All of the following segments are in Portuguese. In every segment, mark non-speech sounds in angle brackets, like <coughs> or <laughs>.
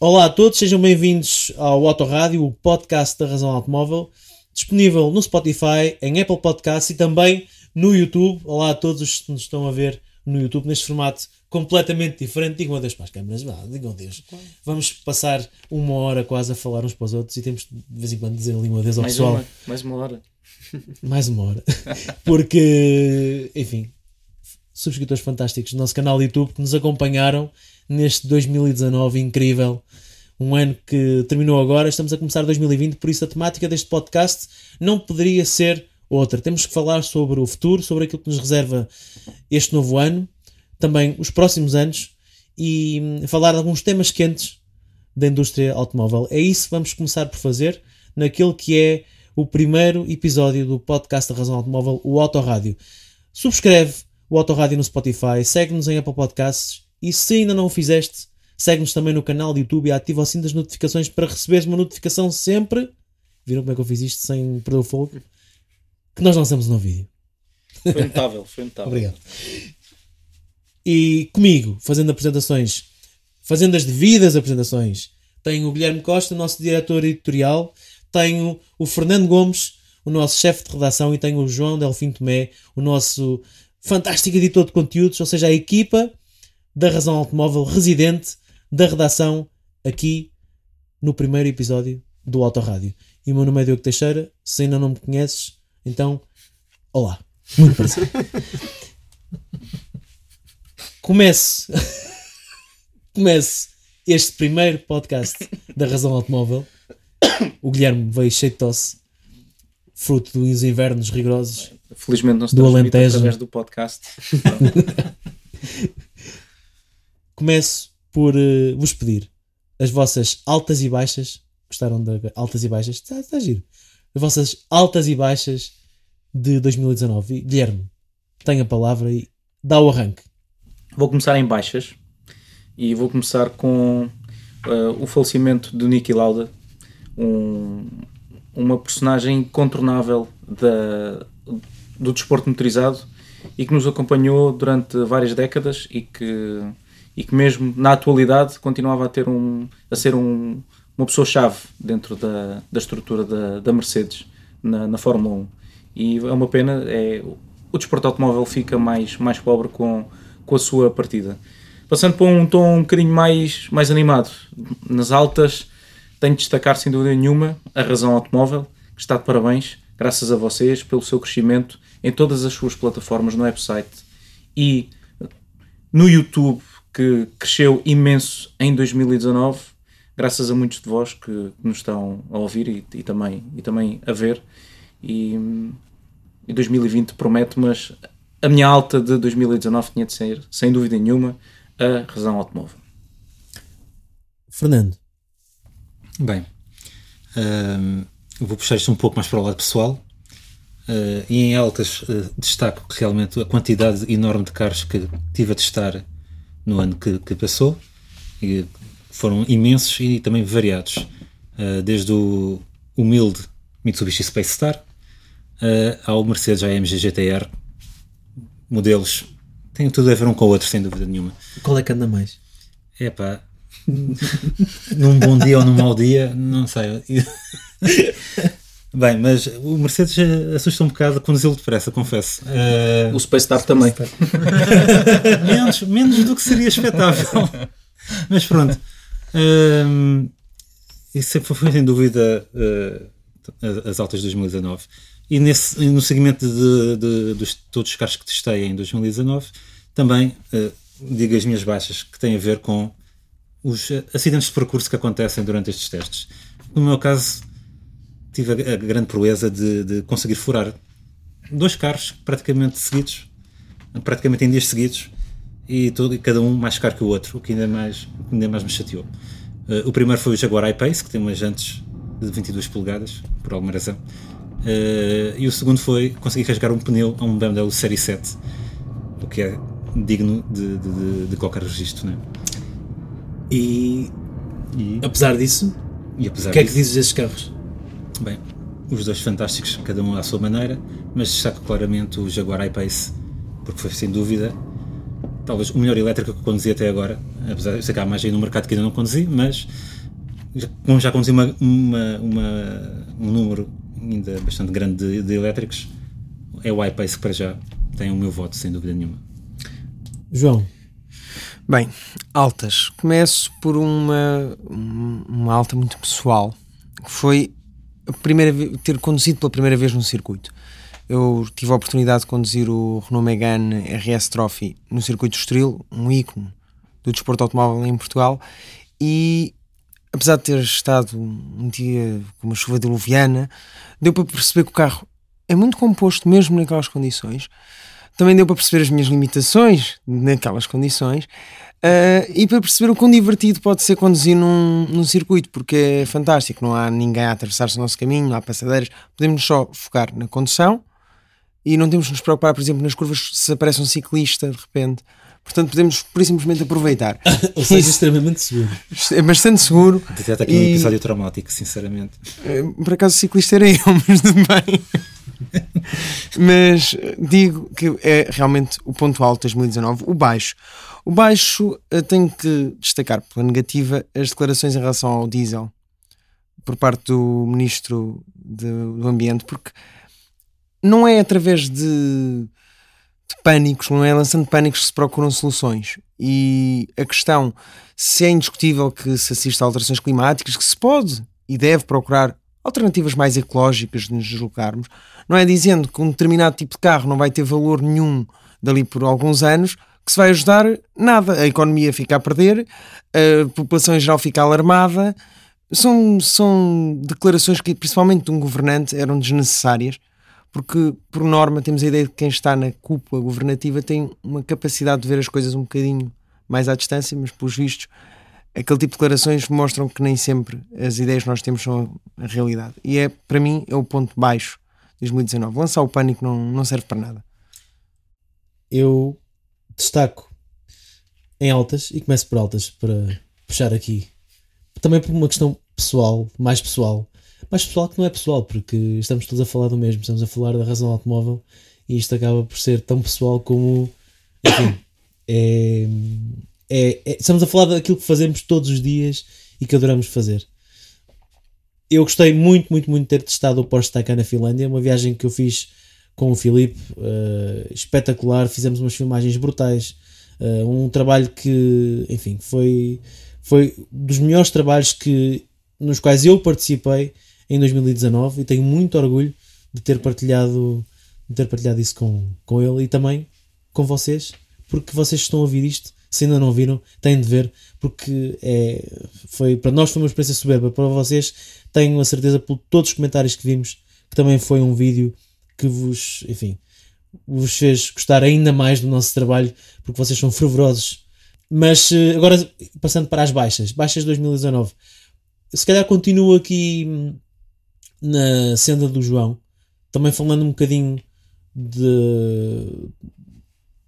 Olá a todos, sejam bem-vindos ao Autorádio, o podcast da Razão Automóvel, disponível no Spotify, em Apple Podcasts e também no YouTube. Olá a todos os que nos estão a ver no YouTube neste formato completamente diferente. Digam adeus para as câmeras, vá, digam adeus. Vamos passar uma hora quase a falar uns para os outros e temos de vez em quando dizer ali um adeus ao Mais pessoal. uma, mais uma hora. Mais uma hora. <laughs> Porque, enfim, subscritores fantásticos do nosso canal YouTube que nos acompanharam neste 2019 incrível. Um ano que terminou agora, estamos a começar 2020, por isso a temática deste podcast não poderia ser outra. Temos que falar sobre o futuro, sobre aquilo que nos reserva este novo ano, também os próximos anos e hum, falar de alguns temas quentes da indústria automóvel. É isso que vamos começar por fazer naquele que é o primeiro episódio do podcast da Razão Automóvel, o Autorádio. Subscreve o Autorádio no Spotify, segue-nos em Apple Podcasts e se ainda não o fizeste, segue-nos também no canal de YouTube e ativa o sininho das notificações para receberes uma notificação sempre. Viram como é que eu fiz isto sem perder o fogo? Que nós lançamos um novo vídeo. Foi notável, foi notável. Obrigado. E comigo, fazendo apresentações, fazendo as devidas apresentações, tenho o Guilherme Costa, nosso diretor editorial, tenho o Fernando Gomes, o nosso chefe de redação, e tenho o João Delfim Tomé, o nosso fantástico editor de conteúdos, ou seja, a equipa da Razão Automóvel residente da redação aqui no primeiro episódio do Autorádio. E o meu nome é Diogo Teixeira, se ainda não me conheces, então, olá, muito prazer. <laughs> Comece, <laughs> comece este primeiro podcast da Razão Automóvel. O Guilherme veio cheio de tosse, fruto dos invernos rigorosos. Felizmente não se Do Alentejo. através do podcast. <laughs> Começo por eh, vos pedir as vossas altas e baixas. Gostaram da altas e baixas? Está, está giro. As vossas altas e baixas de 2019. E, Guilherme, tem a palavra e dá o arranque. Vou começar em baixas e vou começar com eh, o falecimento de Niki Lauda, um- uma personagem incontornável da- do desporto motorizado e que nos acompanhou durante várias décadas e que, e que mesmo na atualidade continuava a, ter um, a ser um- uma pessoa-chave dentro da, da estrutura da, da Mercedes na, na Fórmula 1. E é uma pena, é, o desporto automóvel fica mais, mais pobre com, com a sua partida. Passando para um tom um bocadinho mais, mais animado, nas altas, tenho de destacar sem dúvida nenhuma a Razão Automóvel, que está de parabéns, graças a vocês, pelo seu crescimento em todas as suas plataformas no website e no YouTube, que cresceu imenso em 2019, graças a muitos de vós que nos estão a ouvir e, e também, e também a ver. E, e 2020 promete, mas a minha alta de 2019 tinha de ser, sem dúvida nenhuma, a razão automóvel. Fernando, Bem, hum, vou puxar isto um pouco mais para o lado pessoal. Uh, e em altas uh, destaco realmente a quantidade enorme de carros que tive a testar no ano que, que passou e foram imensos e também variados. Uh, desde o humilde Mitsubishi Space Star ao Mercedes AMG GTR, modelos têm tudo a ver um com o outro, sem dúvida nenhuma. qual é que anda mais? É pá, <laughs> num bom dia ou num mau dia, não sei. <laughs> Bem, mas o Mercedes eh, assusta um bocado conduzi-lo depressa, confesso. Eh, O Space Star também. <laughs> menos, menos do que seria expectável. <laughs> Mas pronto. Ehm, isso foi, foi sem dúvida eh, as- as altas de 2019. E nesse, no segmento de, de- dos todos os carros que testei em 2019, também eh, digo as minhas baixas, que têm a ver com os acidentes de percurso que acontecem durante estes testes. No meu caso, tive a, a grande proeza de, de conseguir furar dois carros praticamente seguidos, praticamente em dias seguidos, e, todo, cada um mais caro que o outro, o que ainda mais, ainda mais me chateou. Eh, o primeiro foi o Jaguar I-Pace, que tem umas jantes de 22 polegadas, por alguma razão. Eh, e o segundo foi conseguir rasgar um pneu a um BMW Série 7, o que é digno de, de- de- qualquer registro. Né? E E, apesar disso, e apesar o que é que disso- dizes desses carros? Bem, os dois fantásticos, cada um à sua maneira, mas destaco claramente o Jaguar I-Pace, porque foi sem dúvida talvez o melhor elétrico que conduzi até agora. Apesar de eu sei que há mais aí no mercado que ainda não conduzi, mas como já conduzi uma, uma, uma, um número ainda bastante grande de, de elétricos, é o iPace que para já tem o meu voto, sem dúvida nenhuma. João. Bem, altas. Começo por uma, uma alta muito pessoal, que foi primeira ter conduzido pela primeira vez num circuito. Eu tive a oportunidade de conduzir o Renault Megane RS Trophy no circuito Estoril, um ícone do desporto automóvel em Portugal, e apesar de ter estado um dia com uma chuva diluviana, deu para perceber que o carro é muito composto mesmo naquelas condições. Também deu para perceber as minhas limitações naquelas condições uh, e para perceber o quão divertido pode ser conduzir num, num circuito, porque é fantástico, não há ninguém a atravessar-se o nosso caminho, não há passadeiras, podemos só focar na condução e não temos de nos preocupar, por exemplo, nas curvas se aparece um ciclista de repente. Portanto, podemos por simplesmente aproveitar. <laughs> Ou seja, Isso extremamente seguro. É bastante seguro. Detecta aqui e... um episódio traumático, sinceramente. Eh, por acaso, o ciclista era <laughs> eu, mas tudo bem. <laughs> mas digo que é realmente o ponto alto de 2019, o baixo. O baixo eh, tenho que destacar pela negativa as declarações em relação ao diesel por parte do Ministro de, do Ambiente, porque não é através de de pânicos, não é lançando pânicos que se procuram soluções. E a questão, se é indiscutível que se assista a alterações climáticas, que se pode e deve procurar alternativas mais ecológicas de nos deslocarmos, não é dizendo que um determinado tipo de carro não vai ter valor nenhum dali por alguns anos que se vai ajudar nada. A economia fica a perder, a população em geral fica alarmada. São, são declarações que, principalmente de um governante, eram desnecessárias porque, por norma, temos a ideia de que quem está na cúpula governativa tem uma capacidade de ver as coisas um bocadinho mais à distância, mas, pelos vistos, aquele tipo de declarações mostram que nem sempre as ideias que nós temos são a realidade. E é, para mim, é o ponto baixo de 2019. Lançar o pânico não, não serve para nada. Eu destaco em altas, e começo por altas para puxar aqui, também por uma questão pessoal, mais pessoal, mais pessoal que não é pessoal, porque estamos todos a falar do mesmo, estamos a falar da razão automóvel e isto acaba por ser tão pessoal como. Enfim, <coughs> é, é, é, estamos a falar daquilo que fazemos todos os dias e que adoramos fazer. Eu gostei muito, muito, muito de ter testado o Porsche Taycan na Finlândia, uma viagem que eu fiz com o Filipe, uh, espetacular, fizemos umas filmagens brutais, uh, um trabalho que, enfim, foi, foi dos melhores trabalhos que, nos quais eu participei em 2019 e tenho muito orgulho de ter partilhado, de ter partilhado isso com, com ele e também com vocês, porque vocês estão a ouvir isto, se ainda não viram, têm de ver, porque é, foi, para nós foi uma experiência soberba, para vocês tenho a certeza por todos os comentários que vimos, que também foi um vídeo que vos, enfim, vos fez gostar ainda mais do nosso trabalho, porque vocês são fervorosos. Mas eh, agora passando para as baixas, baixas 2019, se calhar continuo aqui hum, na senda do João, também falando um bocadinho de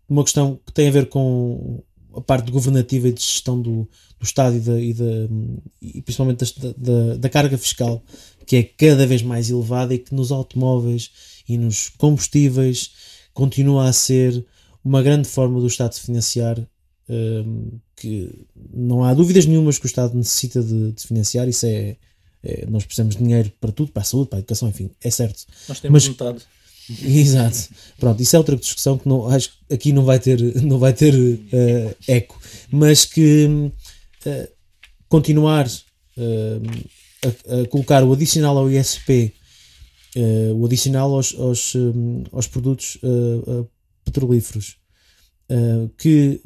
uma questão que tem a ver com a parte governativa e de gestão do, do Estado e, da, e, e principalmente da, da, da, carga fiscal, que é cada vez mais elevada e que nos automóveis e nos combustíveis continua a ser uma grande forma do Estado se financiar. Um, que não há dúvidas nenhumas que o Estado necessita de, de financiar, isso é, é, nós precisamos de dinheiro para tudo, para a saúde, para a educação, enfim, é certo. Nós temos Mas, metade. <laughs> Exato. Pronto, isso é outra discussão que não, acho que aqui não vai ter, não vai ter uh, eco. Mas que uh, continuar uh, a, a, colocar o adicional ao ISP, o adicional aos, aos, um, aos produtos petrolíferos, que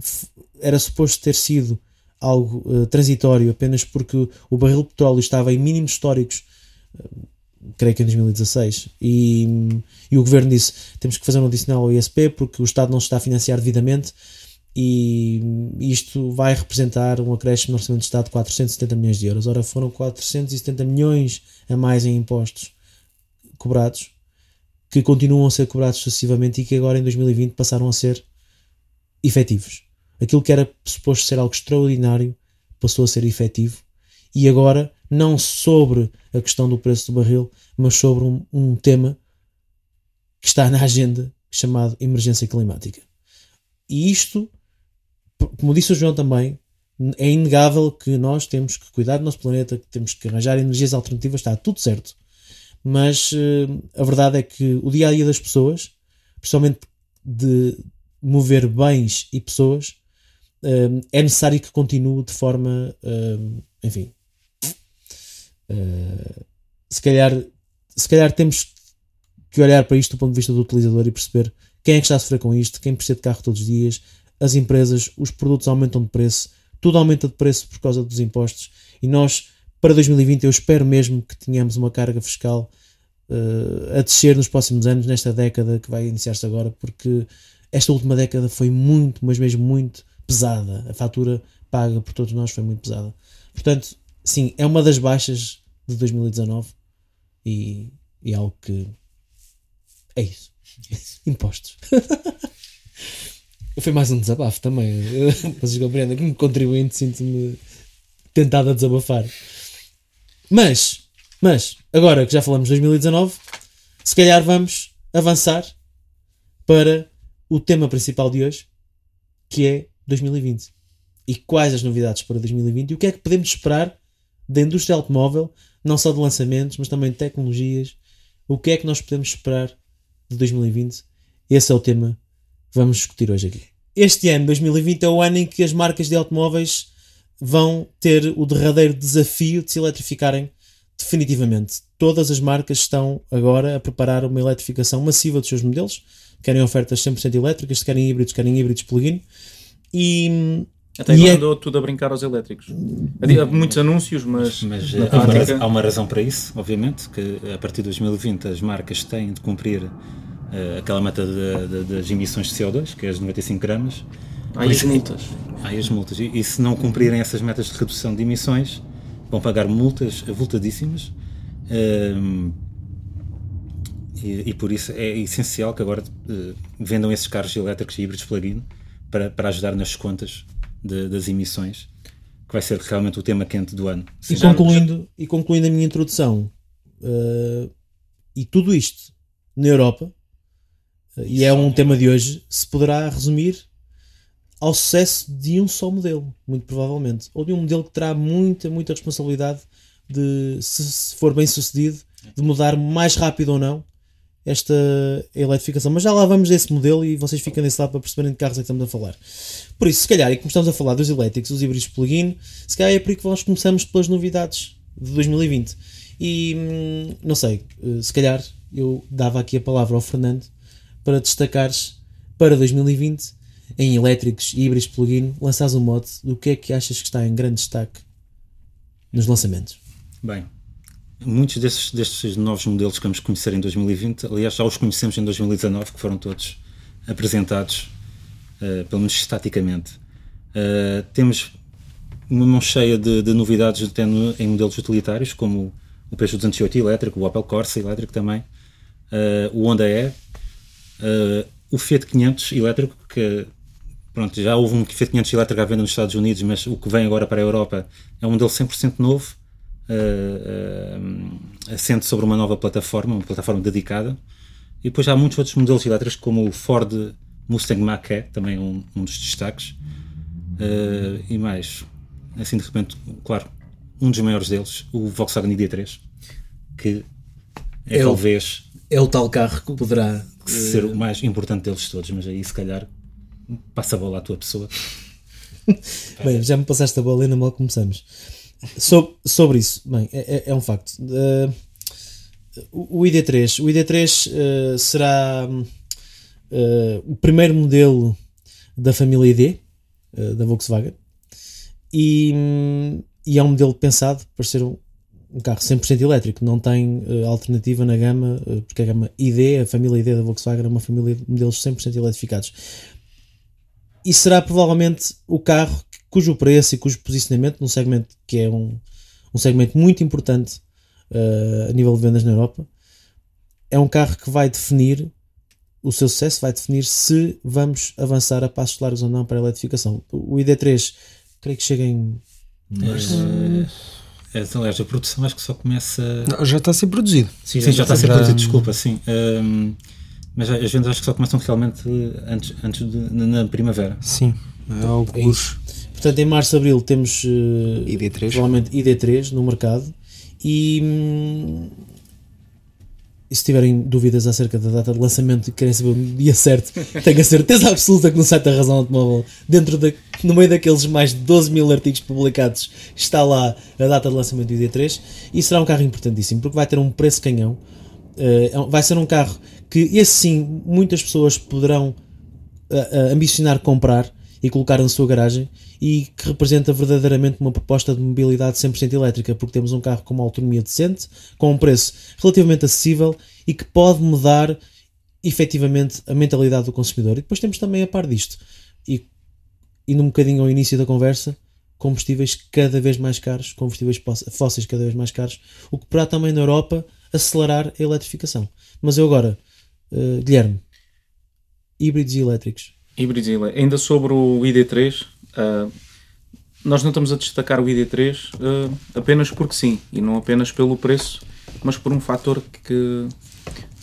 era suposto ter sido algo uh, transitório apenas porque o barril de petróleo estava em mínimos históricos, uh, creio que em 2016, e, e, o governo disse temos que fazer um adicional ao ISP porque o Estado não está a financiar devidamente e isto vai representar um acréscimo no orçamento do Estado de 470 milhões de euros. Ora, foram 470 milhões a mais em impostos cobrados que continuam a ser cobrados sucessivamente e que agora em 2020 passaram a ser efetivos aquilo que era suposto ser algo extraordinário passou a ser efetivo e agora não sobre a questão do preço do barril, mas sobre um, um tema que está na agenda chamado emergência climática. E isto, como disse o João também, é inegável que nós temos que cuidar do nosso planeta, que temos que arranjar energias alternativas, está tudo certo. Mas uh, a verdade é que o dia a dia das pessoas, principalmente de mover bens e pessoas, uh, é necessário que continue de forma, uh, enfim, se calhar, se calhar temos que olhar para isto do ponto de vista do utilizador e perceber quem é que está a sofrer com isto, quem precisa de carro todos os dias, as empresas, os produtos aumentam de preço, tudo aumenta de preço por causa dos impostos e nós, para 2020, eu espero mesmo que tenhamos uma carga fiscal uh, a descer nos próximos anos, nesta década que vai iniciar-se agora, porque esta última década foi muito, mas mesmo muito pesada. A fatura paga por todos nós foi muito pesada. Portanto, sim, é uma das baixas de 2019 e, e é algo que é isso. <laughs> Impostos. <laughs> Foi mais um desabafo também. <laughs> Vocês compreendem? Como contribuinte, sinto-me tentado a desabafar. Mas, mas, agora que já falamos de 2019, se calhar vamos avançar para o tema principal de hoje, que é 2020. E quais as novidades para 2020 e o que é que podemos esperar da indústria automóvel, não só de lançamentos, mas também de tecnologias. O que é que nós podemos esperar de 2020? Esse é o tema vamos discutir hoje aqui. Este ano, 2020, é o ano em que as marcas de automóveis vão ter o derradeiro desafio de se eletrificarem definitivamente. Todas as marcas estão agora a preparar uma eletrificação massiva dos seus modelos. Querem ofertas 100% elétricas, se querem híbridos, querem híbridos plug-in. E, até agora é... andou tudo a brincar aos elétricos. Há muitos anúncios, mas. Mas há uma, razão, há uma razão para isso, obviamente, que a partir de 2020 as marcas têm de cumprir uh, aquela meta de, de, das emissões de CO2, que é as 95 gramas. Há as multas. Há as multas. E, e, se não cumprirem essas metas de redução de emissões, vão pagar multas avultadíssimas. Uh, e, e, por isso é essencial que agora uh, vendam esses carros elétricos e híbridos plug-in para, para ajudar nas contas de, das emissões, que vai ser realmente o tema quente do ano. E concluindo, e concluindo a minha introdução, uh, e tudo isto na Europa, e é um tema de hoje, se poderá resumir ao sucesso de um só modelo, muito provavelmente. Ou de um modelo que terá muita, muita responsabilidade de, se, for bem sucedido, de mudar mais rápido ou não esta eletrificação. Mas já lá vamos desse modelo e vocês ficam desse lado para perceberem de carros é que estamos a falar. Por isso, se calhar, e como estamos a falar dos elétricos, dos híbridos plug-in, se calhar é por aí que nós começamos pelas novidades de 2020. E hum, não sei, eh, se calhar eu dava aqui a palavra ao Fernando para destacares para 2020 em elétricos, híbridos, plug-in, lançares um mote do que é que achas que está em grande destaque nos lançamentos? Bem, muitos desses, destes novos modelos que vamos conhecer em 2020, aliás, já os conhecemos em 2019, que foram todos apresentados, uh, pelo menos estaticamente. Uh, temos uma mão cheia de, de novidades em modelos utilitários, como o Peugeot 208 elétrico, o Opel Corsa elétrico também, uh, o Honda E, Uh, o Fiat 500 elétrico, que pronto, já houve um Fiat 500 elétrico à venda nos Estados Unidos, mas o que vem agora para a Europa é um modelo 100% novo, uh, uh, assente sobre uma nova plataforma, uma plataforma dedicada. E depois há muitos outros modelos elétricos, como o Ford Mustang Mach-E, também um, um dos destaques. Uh, e mais, assim de repente, claro, um dos maiores deles, o Volkswagen ID3, que é, é talvez é o tal carro que poderá ser o mais importante deles todos, mas aí se calhar passa a bola à tua pessoa. <laughs> bem, já me passaste a bola ainda mal começamos. Sobre, sobre isso, bem, é, é, é um facto. Uh, o ID3, o ID3 uh, será uh, o primeiro modelo da família ID da Volkswagen e, e é um modelo pensado para ser um, um carro 100% elétrico, não tem uh, alternativa na gama, uh, porque a gama ID, a família ID da Volkswagen é uma família de modelos 100% eletrificados. E será provavelmente o carro cujo preço e cujo posicionamento num segmento que é um, um segmento muito importante uh, a nível de vendas na Europa, é um carro que vai definir o seu sucesso, vai definir se vamos avançar a passos largos ou não para a eletrificação. O ID3, creio que chega em... Mas, é, aliás, a produção acho que só começa. Não, já está a ser produzido. Sim, sim já, já, está a ser produzido, desculpa, sim. Um, mas as vendas acho que só começam realmente antes, antes de, na primavera. Sim, é algo é Portanto, em março, abril temos uh, ID3. provavelmente ID3 no mercado e, hum, e se tiverem dúvidas acerca da data de lançamento e querem saber o dia certo, tenho a certeza absoluta que no site da Razão Automóvel, dentro da, no meio daqueles mais de 12 mil artigos publicados, está lá a data de lançamento do ID3 e será um carro importantíssimo porque vai ter um preço canhão. Uh, vai ser um carro que, esse sim, muitas pessoas poderão uh, uh, ambicionar comprar e colocar na sua garagem e que representa verdadeiramente uma proposta de mobilidade 100% elétrica, porque temos um carro com uma autonomia decente, com um preço relativamente acessível e que pode mudar efetivamente a mentalidade do consumidor. E depois temos também a par disto, e indo um bocadinho ao início da conversa, combustíveis cada vez mais caros, combustíveis fósseis cada vez mais caros, o que poderá também na Europa acelerar a eletrificação. Mas eu agora, uh, Guilherme, híbridos e elétricos, Híbridos e Ainda sobre o ID3, uh, ah, nós não estamos a destacar o ID3 uh, ah, apenas porque sim, e não apenas pelo preço, mas por um fator que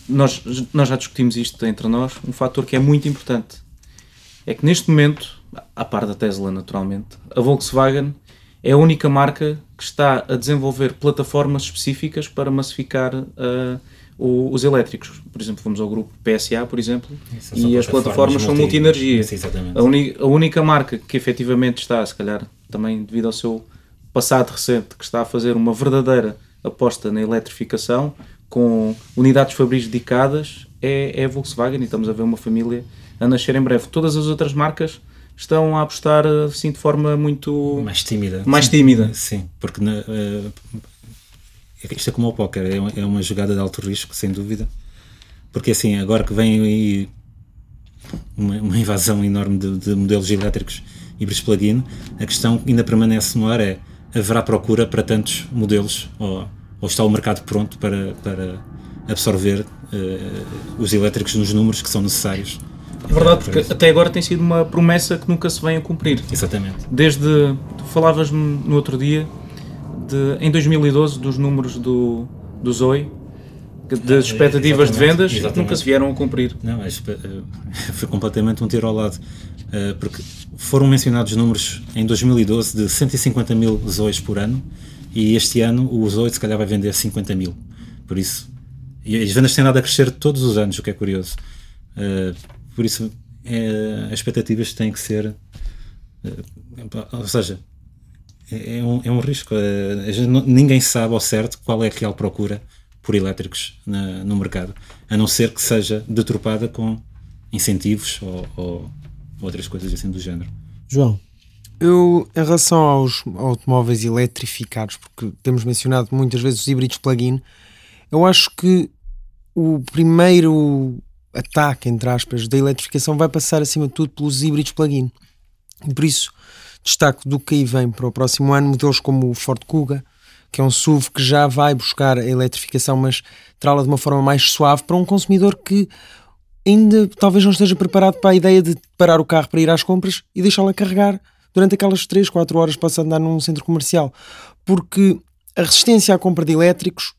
nós, nós já discutimos isto entre nós, um fator que é muito importante. É que neste momento, à par da Tesla naturalmente, a Volkswagen é a única marca que está a desenvolver plataformas específicas para massificar uh, o, os elétricos. Por exemplo, vamos ao grupo PSA, por exemplo, e as plataformas são multi-energia. A, a, única marca que efetivamente está, se calhar também devido ao seu passado recente, que está a fazer uma verdadeira aposta na eletrificação com unidades fabris dedicadas é, é a Volkswagen e estamos a ver uma família a nascer em breve. Todas as outras marcas estão a apostar assim de forma muito mais tímida. Mais tímida. Sim, porque na, uh, isto é como o póquer, é, é uma jogada de alto risco, sem dúvida. Porque assim, agora que vem aí uma, uma invasão enorme de, de, modelos elétricos híbridos plug-in, a questão ainda permanece no ar é haverá procura para tantos modelos ou, ou está o mercado pronto para, para absorver uh, os elétricos nos números que são necessários? É verdade, porque até agora tem sido uma promessa que nunca se vem a cumprir. Exatamente. Desde, tu falavas-me no outro dia de, em 2012 dos números do, do Zoe, das expectativas de vendas exatamente. nunca se vieram a cumprir. Não, mas eh, <laughs> foi completamente um tiro ao lado, eh, porque foram mencionados números em 2012 de 150 mil Zoes por ano e este ano o Zoe se calhar vai vender 50 mil. Por isso, e as vendas têm dado a crescer todos os anos, o que é curioso. Eh, por isso, é, as expectativas têm que ser. Ou seja, é, é, um, é um risco. É, ninguém sabe ao certo qual é a real procura por elétricos na, no mercado, a não ser que seja deturpada com incentivos ou, ou outras coisas assim do género. João. Eu, em relação aos automóveis eletrificados, porque temos mencionado muitas vezes os híbridos plug-in, eu acho que o primeiro ataque, entre aspas, da eletrificação vai passar acima de tudo pelos híbridos plug-in. Por isso, Destaco do que aí vem para o próximo ano modelos como o Ford Kuga, que é um SUV que já vai buscar a eletrificação, mas trá-la de uma forma mais suave para um consumidor que ainda talvez não esteja preparado para a ideia de parar o carro para ir às compras e deixá-la carregar durante aquelas 3, 4 horas para andar num centro comercial. Porque a resistência à compra de elétricos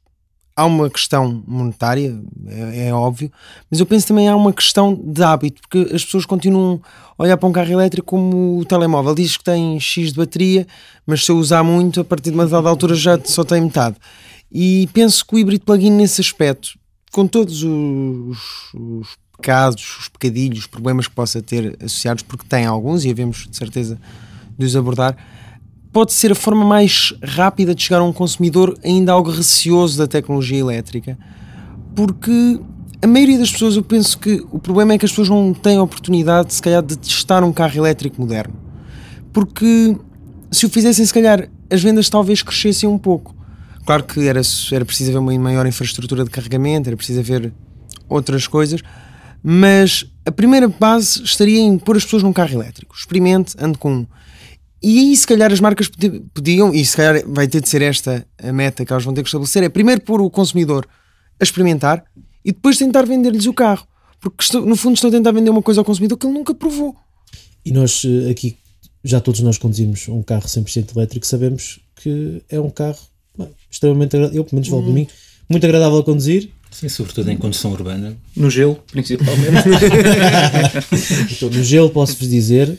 há uma questão monetária, é, é, óbvio, mas eu penso também há uma questão de hábito, porque as pessoas continuam a olhar para um carro elétrico como o telemóvel. Diz que tem X de bateria, mas se eu usar muito, a partir de uma dada altura já só tem metade. E penso que o híbrido plug-in nesse aspecto, com todos os, os pecados, os pecadilhos, os problemas que possa ter associados, porque tem alguns e havemos de certeza de os abordar, pode ser a forma mais rápida de chegar a um consumidor ainda algo receoso da tecnologia elétrica. Porque a maioria das pessoas, eu penso que o problema é que as pessoas não têm a oportunidade, se calhar, de testar um carro elétrico moderno. Porque se o fizessem, se calhar, as vendas talvez crescessem um pouco. Claro que era, era preciso haver uma maior infraestrutura de carregamento, era preciso haver outras coisas, mas a primeira base estaria em pôr as pessoas num carro elétrico. Experimente, ande com um. E aí, se calhar, as marcas podiam, e se calhar vai ter de ser esta a meta que elas vão ter que estabelecer: é primeiro pôr o consumidor a experimentar e depois tentar vender-lhes o carro. Porque no fundo estão a tentar vender uma coisa ao consumidor que ele nunca provou. E nós eh, aqui, já todos nós conduzimos um carro 100% elétrico, sabemos que é um carro extremamente agradável. Eu, pelo menos, falo hum. para mim, muito agradável a conduzir Sim, sobretudo em condução urbana. No gelo, principalmente. <laughs> Então, no gelo posso-vos dizer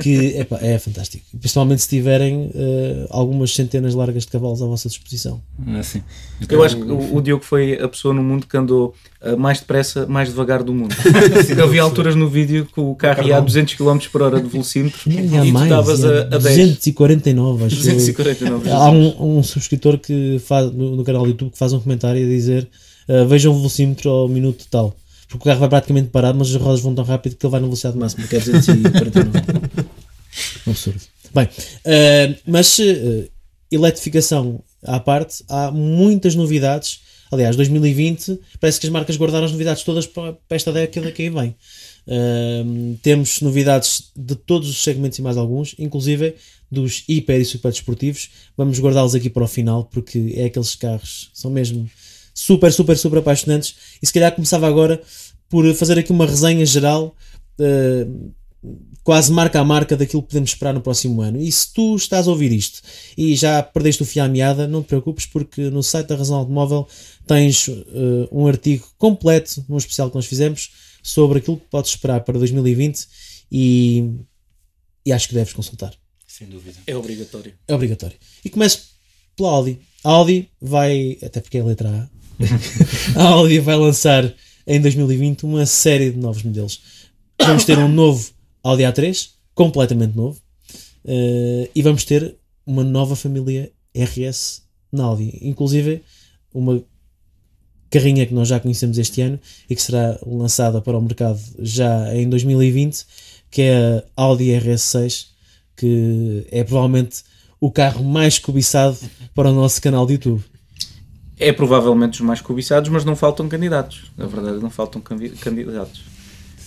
que epá, é fantástico. Principalmente se tiverem eh, algumas centenas largas de cavalos à vossa disposição. Assim. Eu acho que o, o Diogo foi a pessoa no mundo que andou uh, mais depressa, mais devagar do mundo. <laughs> Eu vi alturas no vídeo que o carro ia a 200 km por hora de velocímetro E há e tu mais, estavas e há a, a 10. 249, acho eu. 249. Há um, um subscritor que faz, no, no canal do YouTube que faz um comentário a dizer uh, vejam o velocímetro ao minuto tal. Porque o carro vai praticamente parado, mas as rodas vão tão rápido que ele vai na velocidade máxima, que é 249. <laughs> um absurdo. Bem, uh, mas uh, eletrificação à parte, há muitas novidades. Aliás, 2020 parece que as marcas guardaram as novidades todas para, para esta década que aí vem. Uh, temos novidades de todos os segmentos e mais alguns, inclusive dos hiper e super desportivos. Vamos guardá-los aqui para o final porque é aqueles carros são mesmo super, super, super apaixonantes. E se calhar começava agora por fazer aqui uma resenha geral, uh, quase marca a marca daquilo que podemos esperar no próximo ano. E se tu estás a ouvir isto e já perdeste o fio à meada, não te preocupes porque no site da Razão Automóvel tens uh, um artigo completo, num especial que nós fizemos, sobre aquilo que podes esperar para 2020 e, e acho que deves consultar. Sem dúvida. É obrigatório. É obrigatório. E começo pela Audi. A Audi vai, até porque é a letra A, <laughs> a Audi vai lançar em 2020 uma série de novos modelos. Vamos ter um novo Audi A3, completamente novo, uh, e vamos ter uma nova família RS na Audi, inclusive uma carrinha que nós já conhecemos este ano e que será lançada para o mercado já em 2020, que é a Audi RS6, que é provavelmente o carro mais cobiçado para o nosso canal de YouTube. É provavelmente os mais cobiçados, mas não faltam candidatos. Na verdade, não faltam candidatos.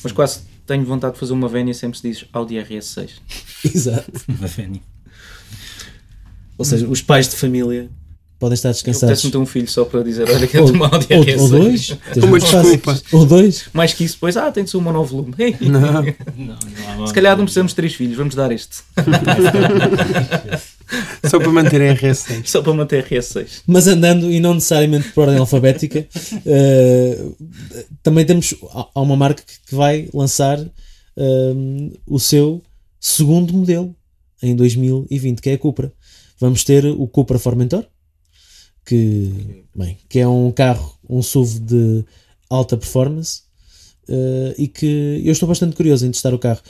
Mas quase tenho vontade de fazer uma vénia sempre se diz Audi RS6. <laughs> Exato. Uma Feni. Ou seja, os pais de família podem estar Eu descansados. apetece-me ter um filho só para dizer, olha que é uma Audi ou, RS6. ou dois. Uma desculpa. Ou dois. Mais que isso, depois, ah, tem de ser um monovolume. <laughs> Não. Não, não há Se calhar não precisamos de três filhos, vamos dar este. <laughs> <laughs> Só para manter a RS6. Só para manter RS6. Mas andando e não necessariamente por ordem alfabética, <laughs> eh, também temos. Há uma marca que- vai lançar ehm, o seu segundo modelo em 2020, que é a Cupra. Vamos ter o Cupra Formentor, que, bem, que é um carro, um SUV de alta performance eh, e que eu estou bastante curioso em testar o carro.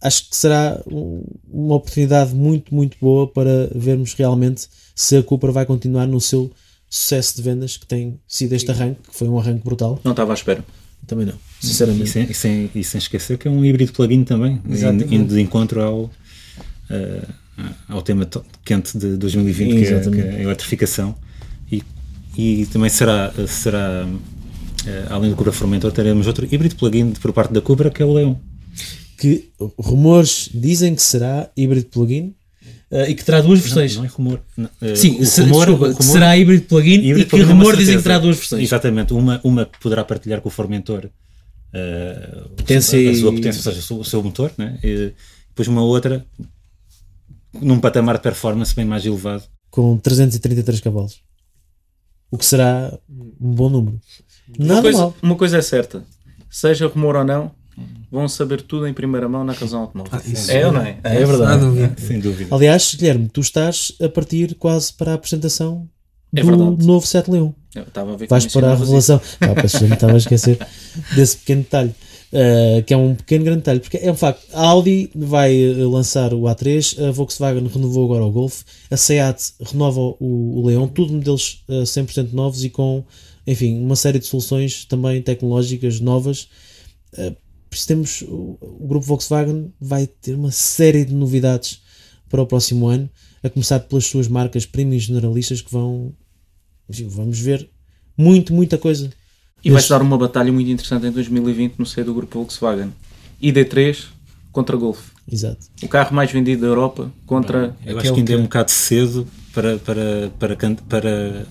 Acho que será um- uma oportunidade muito, muito boa para vermos realmente se a Cupra vai continuar no seu sucesso de vendas que tem sido este arranque, que foi um arranque brutal. Não estava à espera. Também não, E sinceramente. sem, e sem- e sem esquecer que é um híbrido plug-in também, Exatamente. indo de encontro ao, eh, ao tema to- quente de 2020, que é, que é a eletrificação. E, e também será, será eh, além do Cupra Formentor, teremos outro híbrido plug-in por parte da Cupra, que é o Leão. Que rumores dizem que será híbrido plug-in eh, e que terá duas versões. Não, não é rumor. não, eh, Sim, se- rumor- desculpa, rumor- será híbrido plug-in e que plug-in, rumor uma dizem que terá duas versões. Exatamente, uma, uma que poderá partilhar com o Formentor o- Potência a, a sua e- potência, ou seja, o seu, o seu motor, né? e depois uma outra num patamar de performance bem mais elevado. Com 333 cavalos. O que será um bom número. Uma Nada coisa, mal. uma coisa é certa: seja rumor ou não, vão saber tudo em primeira mão na razão automóvel. isso é ou não é? É há verdade. dúvida. Sem dúvida. Aliás, Guilherme, tu estás a partir quase para a apresentação É do verdade. novo 7 Leão. Estava a ver que Vais para a revelação. Ah, estava a esquecer <laughs> desse pequeno detalhe. Uh, que é um pequeno grande detalhe, porque é um facto. A Audi vai uh, lançar o A3, a Volkswagen renovou agora o Golf, a Seat renova o, o Leon, tudo modelos uh, 100% novos e com, enfim, uma série de soluções também tecnológicas novas. Uh, temos o, o grupo Volkswagen vai ter uma série de novidades para o próximo ano, a começar pelas suas marcas premium generalistas que vão, enfim, vamos ver muito, muita coisa. E vai-se Este- dar uma batalha muito interessante em 2020 no seio do grupo Volkswagen. ID3 contra Golf. Exato. O carro mais vendido da Europa contra. Eu acho que ainda é um bocado cedo para, para, para, can- para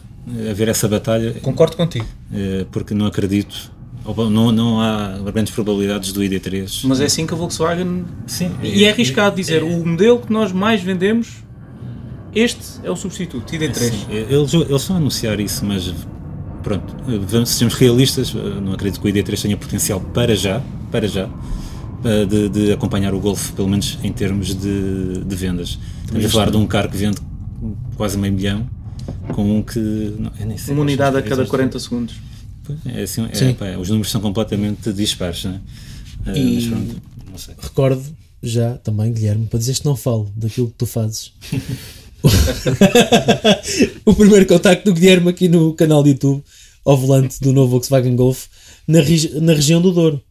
haver essa batalha, Concordo contigo. eh, porque não acredito, não, não há grandes probabilidades do ID3. Mas é assim que a Volkswagen. Sim, E é arriscado dizer: o modelo que nós mais vendemos, este é o substituto, ID3. Sim, eles, eles vão anunciar isso, mas pronto, sejamos realistas, não acredito que o ID3 tenha potencial para já, para já, de, de acompanhar o Golf, pelo menos em termos de, de vendas. Estamos a falar de um carro que vende quase meio milhão, com um que. Não, sei, Uma unidade a cada 40 segundos. É assim, é, pá, os números são completamente dispares, né? E uh, pronto, não sei. recordo já também, Guilherme, para dizer que não falo daquilo que tu fazes. <laughs> o primeiro contacto do Guilherme aqui no canal de YouTube ao volante do novo Volkswagen Golf na, regi na região do Douro.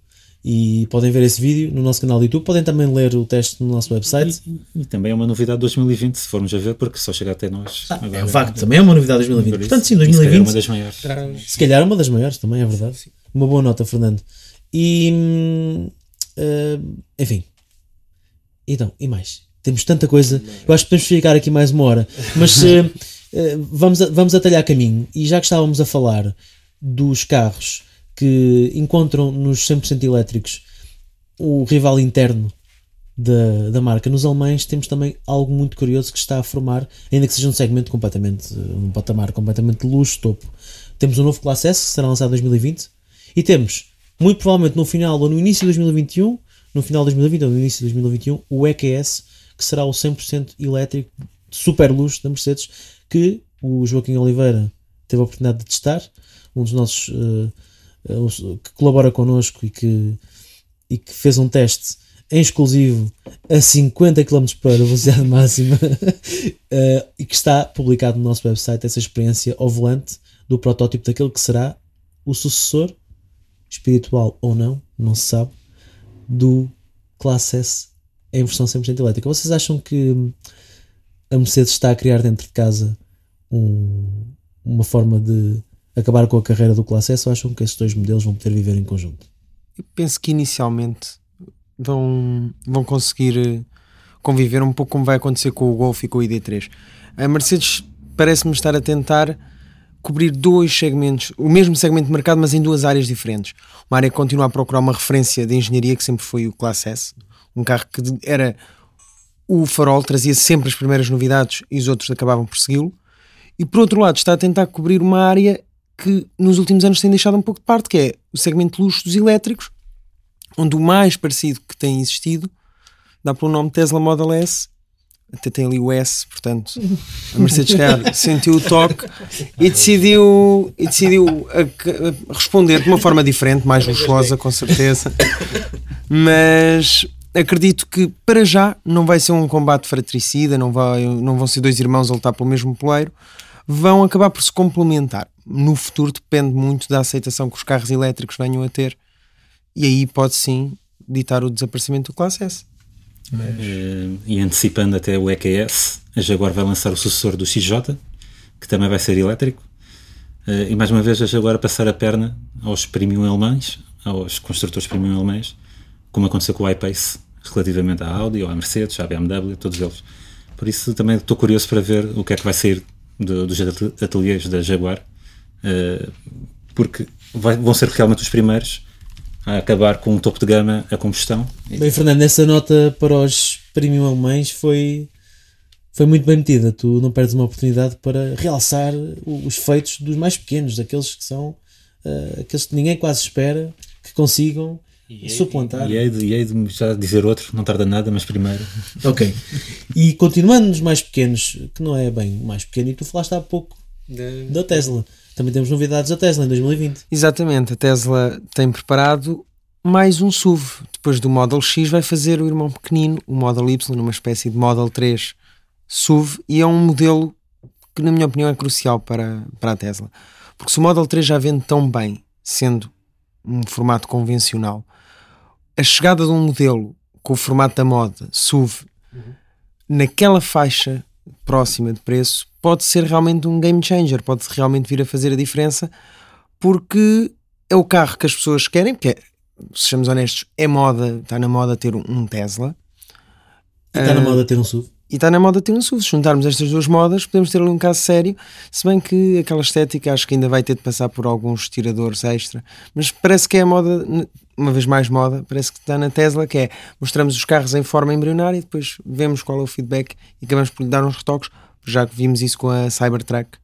E podem ver esse vídeo no nosso canal de YouTube. Podem também ler o teste no nosso website. E, e, e também é uma novidade de 2020, se formos a ver, porque só chega até nós. Ah, é um facto, também é uma novidade de 2020. Portanto, sim, 2020. Se calhar é uma das maiores. Se calhar é uma das maiores, também é verdade. Sim. Uma boa nota, Fernando. E. Uh, enfim. Então, e mais? Temos tanta coisa. Eu acho que podemos ficar aqui mais uma hora. Mas uh, <laughs> uh, vamos, a, vamos atalhar caminho. E já que estávamos a falar dos carros que encontram nos 100% elétricos o rival interno da, da marca. Nos alemães temos também algo muito curioso que está a formar, ainda que seja um segmento completamente, um patamar completamente de luxo, topo. Temos o um novo Classe S, que será lançado em 2020, e temos, muito provavelmente no final ou no início de 2021, no final de 2020 ou no início de 2021, o EQS, que será o 100% elétrico super luxo da Mercedes, que o Joaquim Oliveira teve a oportunidade de testar, um dos nossos uh, que colabora connosco e que, e que fez um teste em exclusivo a 50 km por hora velocidade <laughs> máxima uh, <laughs> e que está publicado no nosso website essa experiência ao volante do protótipo daquele que será o sucessor espiritual ou não, não se sabe, do Classe S em versão 100% elétrica. Vocês acham que a Mercedes está a criar dentro de casa um, uma forma de acabar com a carreira do Classe S ou acham que esses dois modelos vão poder viver em conjunto? Eu penso que inicialmente vão, vão conseguir eh, conviver um pouco como vai acontecer com o Golf e com o ID3. A Mercedes parece-me estar a tentar cobrir dois segmentos, o mesmo segmento de mercado, mas em duas áreas diferentes. Uma área que continua a procurar uma referência de engenharia, que sempre foi o Classe S, um carro que era o farol, trazia sempre as primeiras novidades e os outros acabavam por segui-lo. E por outro lado, está a tentar cobrir uma área que nos últimos anos tem deixado um pouco de parte, que é o segmento de luxo dos elétricos, onde o mais parecido que tem existido dá pelo nome Tesla Model S, até tem ali o S, portanto a Mercedes <laughs> Car sentiu o toque e decidiu, e decidiu a, a responder de uma forma diferente, mais luxuosa com certeza, mas acredito que para já não vai ser um combate fratricida, não, vai, não vão ser dois irmãos a lutar pelo mesmo poleiro, vão acabar por se complementar. No futuro depende muito da aceitação que os carros elétricos venham a ter e aí pode sim ditar o desaparecimento do Classe S. Mas... Uh, e antecipando até o EQS, a Jaguar vai lançar o sucessor do XJ, que também vai ser elétrico. Uh, e mais uma vez a Jaguar passar a perna aos premium alemães, aos construtores premium alemães, como aconteceu com o iPace, relativamente à Audi ou à Mercedes, à BMW, todos eles. Por isso também estou curioso para ver o que é que vai sair do, dos ateliês da Jaguar, porque vai, vão ser realmente os primeiros a acabar com um topo de gama a combustão. Bem, Fernando, essa nota para os premium alemães foi, foi muito bem metida. Tu não perdes uma oportunidade para realçar os feitos dos mais pequenos, daqueles que são uh, aqueles que ninguém quase espera que consigam e suplantar. E hei de, e de já dizer outro, não tarda nada, mas primeiro. <laughs> Ok. E continuando nos mais pequenos, que não é bem mais pequeno, e tu falaste há pouco de... da Tesla. Também temos novidades da Tesla em 2020. Exatamente, a Tesla tem preparado mais um SUV. Depois do Model X vai fazer o irmão pequenino, o Model Y, numa espécie de Model 3 SUV, e é um modelo que na minha opinião é crucial para, para a Tesla. Porque se o Model 3 já vende tão bem, sendo um formato convencional, a chegada de um modelo com o formato da moda, SUV, uhum. naquela faixa próxima de preço, pode ser realmente um game changer, pode realmente vir a fazer a diferença, porque é o carro que as pessoas querem, porque, é, sejamos honestos, é moda, está na moda ter um Tesla. E está uh, na moda ter um SUV. E está na moda ter um SUV. Se juntarmos estas duas modas, podemos ter ali um caso sério, se bem que aquela estética acho que ainda vai ter de passar por alguns tiradores extra, mas parece que é a moda, uma vez mais moda, parece que está na Tesla, que é mostramos os carros em forma embrionária e depois vemos qual é o feedback e acabamos por lhe dar uns retoques já que vimos isso com a Cybertruck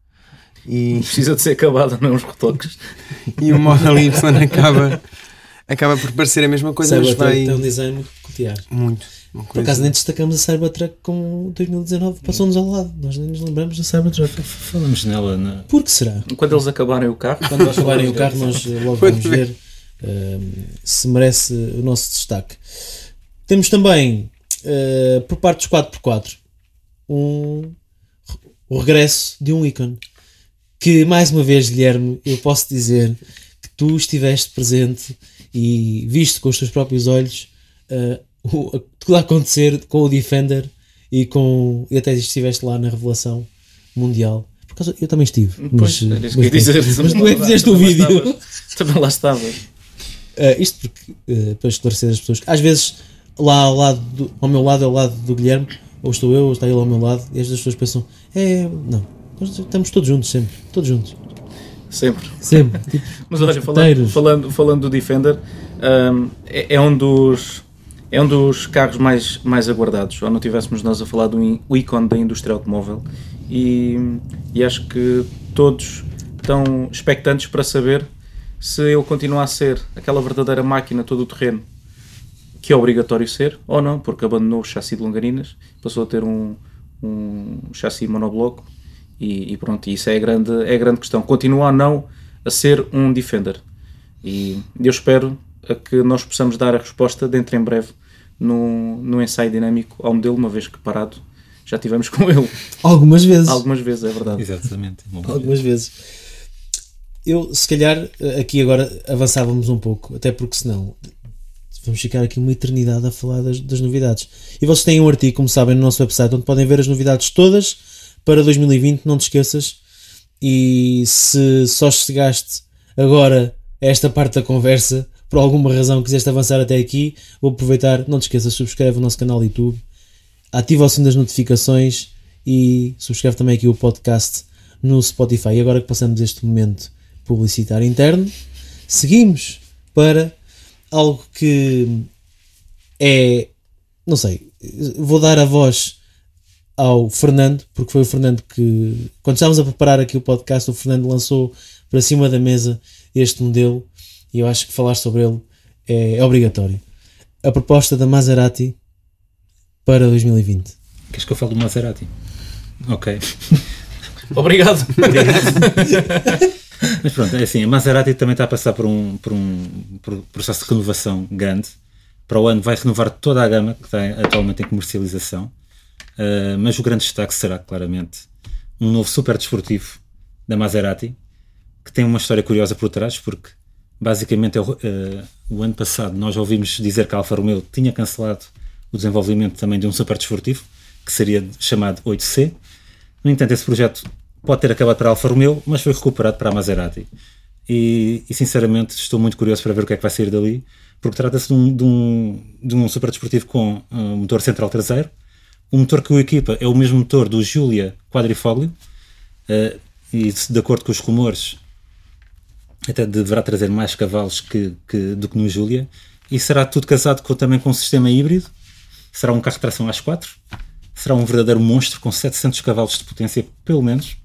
E, Precisa de ser acabada, não uns retoques. <laughs> e o Model Y acaba, acaba por parecer a mesma coisa, mas Cybertruck vai tem um design muito peculiar. muito. Por acaso nem destacamos a Cybertruck como 2019 passou-nos ao lado. Nós nem nos lembramos da Cybertruck. Falamos nela na. Por que será? Quando eles acabarem o carro, Quando nós acabarem o carro, nós <laughs> logo vamos ver ehm, se merece o nosso destaque. Temos também, eh, por parte dos 4x4, um, o regresso de um ícone. Que, mais uma vez, Guilherme, eu posso dizer que tu estiveste presente e viste com os teus próprios olhos eh, o, tudo a acontecer com o Defender e, com, e até estiveste lá na revelação mundial. Por causa, eu também estive. Pois, mas, ia mas- dizer. mas tu é <laughs> que fizeste o vídeo. estavas. Também lá estava. Uh, isto porque, uh, para esclarecer as pessoas, às vezes lá ao, lado do- ao meu lado é ao lado do Guilherme, ou estou eu, ou está ele ao meu lado, e as pessoas pensam, é, não, nós estamos todos juntos sempre, todos juntos, Sempre. sempre. <laughs> Tipo, Mas olha, falando, falando, falando do Defender, hum, é, é um dos é um dos carros mais, mais aguardados. Ou não tivéssemos nós a falar do o ícone da indústria automóvel. E, e acho que todos estão expectantes para saber se ele continua a ser aquela verdadeira máquina todo o terreno que é obrigatório ser, ou não, porque abandonou o chassi de longarinas, passou a ter um, um chassi monobloco e, e pronto, isso é a, grande, é a grande questão. Continua ou não a ser um Defender. E eu espero a que nós possamos dar a resposta dentro em breve no, no ensaio dinâmico ao modelo, uma vez que parado já tivemos com ele algumas vezes, algumas vezes, é verdade. Exatamente. algumas vezes. Eu, se calhar, aqui agora avançávamos um pouco, até porque senão vamos ficar aqui uma eternidade a falar das, das novidades. E vocês têm um artigo, como sabem, no nosso website, onde podem ver as novidades todas para 2020, não te esqueças. E se só chegaste agora a esta parte da conversa, por alguma razão quiseste avançar até aqui, vou aproveitar, não te esqueças, subscreve o nosso canal YouTube, ativa o sino das notificações e subscreve também aqui o podcast no Spotify. E agora que passamos este momento publicitário interno, seguimos para algo que é, não sei, vou dar a voz ao Fernando, porque foi o Fernando que, quando estávamos a preparar aqui o podcast, o Fernando lançou para cima da mesa este modelo e eu acho que falar sobre ele é, é obrigatório. A proposta da Maserati para 2020. Queres que eu fale do Maserati? Ok. <laughs> Obrigado. <laughs> Mas pronto, é assim, a Maserati também está a passar por um, por um por processo de renovação grande. Para o ano vai renovar toda a gama que está atualmente em comercialização. Uh, mas o grande destaque será claramente um novo super desportivo da Maserati, que tem uma história curiosa por trás, porque basicamente uh, o ano passado nós ouvimos dizer que a Alfa Romeo tinha cancelado o desenvolvimento também de um super desportivo, que seria chamado 8C. No entanto, esse projeto pode ter acabado para Alfa Romeo, mas foi recuperado para a Maserati. E, e, sinceramente estou muito curioso para ver o que é que vai sair dali, porque trata-se de um, de, um, de um com um motor central traseiro. O motor que o equipa é o mesmo motor do Giulia Quadrifoglio, uh, e de acordo com os rumores, até deverá trazer mais cavalos que, que, do que no Giulia. E será tudo casado com, também com um sistema híbrido. Será um carro de tração às 4. Será um verdadeiro monstro com 700 cavalos de potência, pelo menos,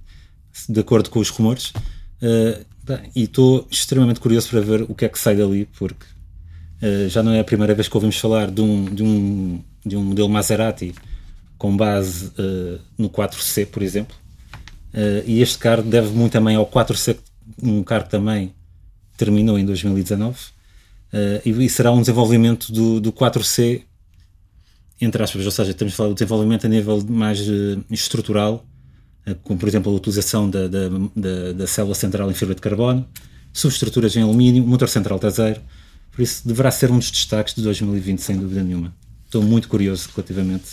de acordo com os rumores. Uh, e estou extremamente curioso para ver o que é que sai dali, porque uh, já não é a primeira vez que ouvimos falar de um, de um, de um modelo Maserati com base uh, no 4C, por exemplo. e este carro deve muito também ao 4C, um carro que também terminou em 2019. E, e, será um desenvolvimento do, do 4C, entre aspas, ou seja, estamos a falar do desenvolvimento a nível mais estrutural como por exemplo a utilização da, da, da, da célula central em fibra de carbono, subestruturas em alumínio, motor central traseiro. Por isso, deverá ser um dos destaques de 2020, sem dúvida nenhuma. Estou muito curioso relativamente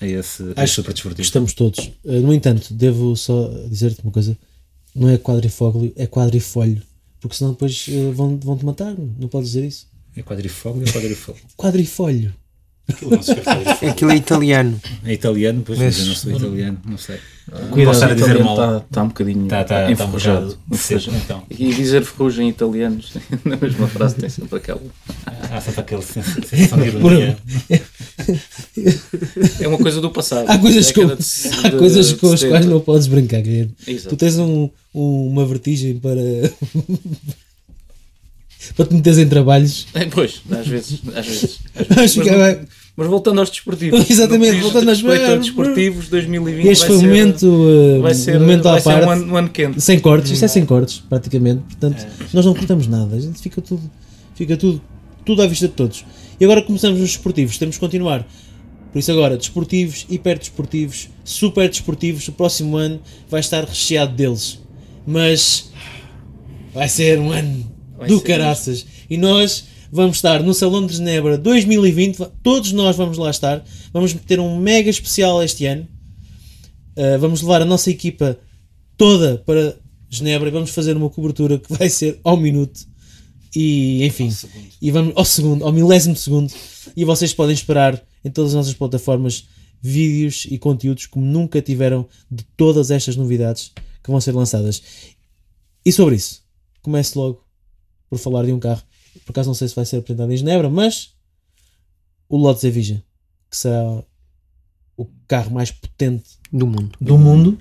a esse, a esse super desportivo. Estamos todos. No entanto, devo só dizer-te uma coisa: não é quadrifólio, é quadrifolho. Porque senão depois vão, vão te matar. Não podes dizer isso. É quadrifólio ou quadrifólio? Quadrifolho. <laughs> Aquilo é italiano. É italiano, pois, mas eu não sou italiano, não sei. Cuidado, estar a dizer italiano mal. Está, está um bocadinho Tá, tá, tá enferrujado. enferrujado. Então. E dizer ferrugem em italianos, <laughs> na mesma frase tem sempre aquela. Há sempre aquela sensação de ironia. É uma coisa do passado. Há coisas, com, Década de- há de- coisas de com as 70. quais não podes brincar, Guilherme. Exato. Tu tens um, um- uma vertigem para. Para te meteres em trabalhos. É, pois, às vezes. Às vezes, <laughs> às Mas vezes. Mas, bem. mas voltando aos desportivos. Exatamente, voltando aos- desportivos, 2020 Este foi ser, momento, uh, vai ser, um momento vai à ser parte. um, ano, um ano quente. Sem cortes, isto é sem cortes, praticamente. Portanto, nós não cortamos nada. A gente fica tudo, fica tudo, tudo à vista de todos. E agora começamos os desportivos. Temos que continuar. Por isso agora, desportivos, hiperdesportivos, super desportivos, o próximo ano vai estar recheado deles. Mas vai ser um ano Vai do caraças. E nós vamos estar no Salão de Genebra 2020. Todos nós vamos lá estar. Vamos ter um mega especial este ano. Uh, vamos levar a nossa equipa toda para Genebra e vamos fazer uma cobertura que vai ser ao minuto e enfim, e vamos ao segundo, ao milésimo segundo e vocês podem esperar em todas as nossas plataformas vídeos e conteúdos como nunca tiveram de todas estas novidades que vão ser lançadas. E sobre isso, começo logo por falar de um carro. Por acaso não sei se vai ser apresentado em Genebra, mas o Lotus Evija, que será o carro mais potente Do mundo. do mundo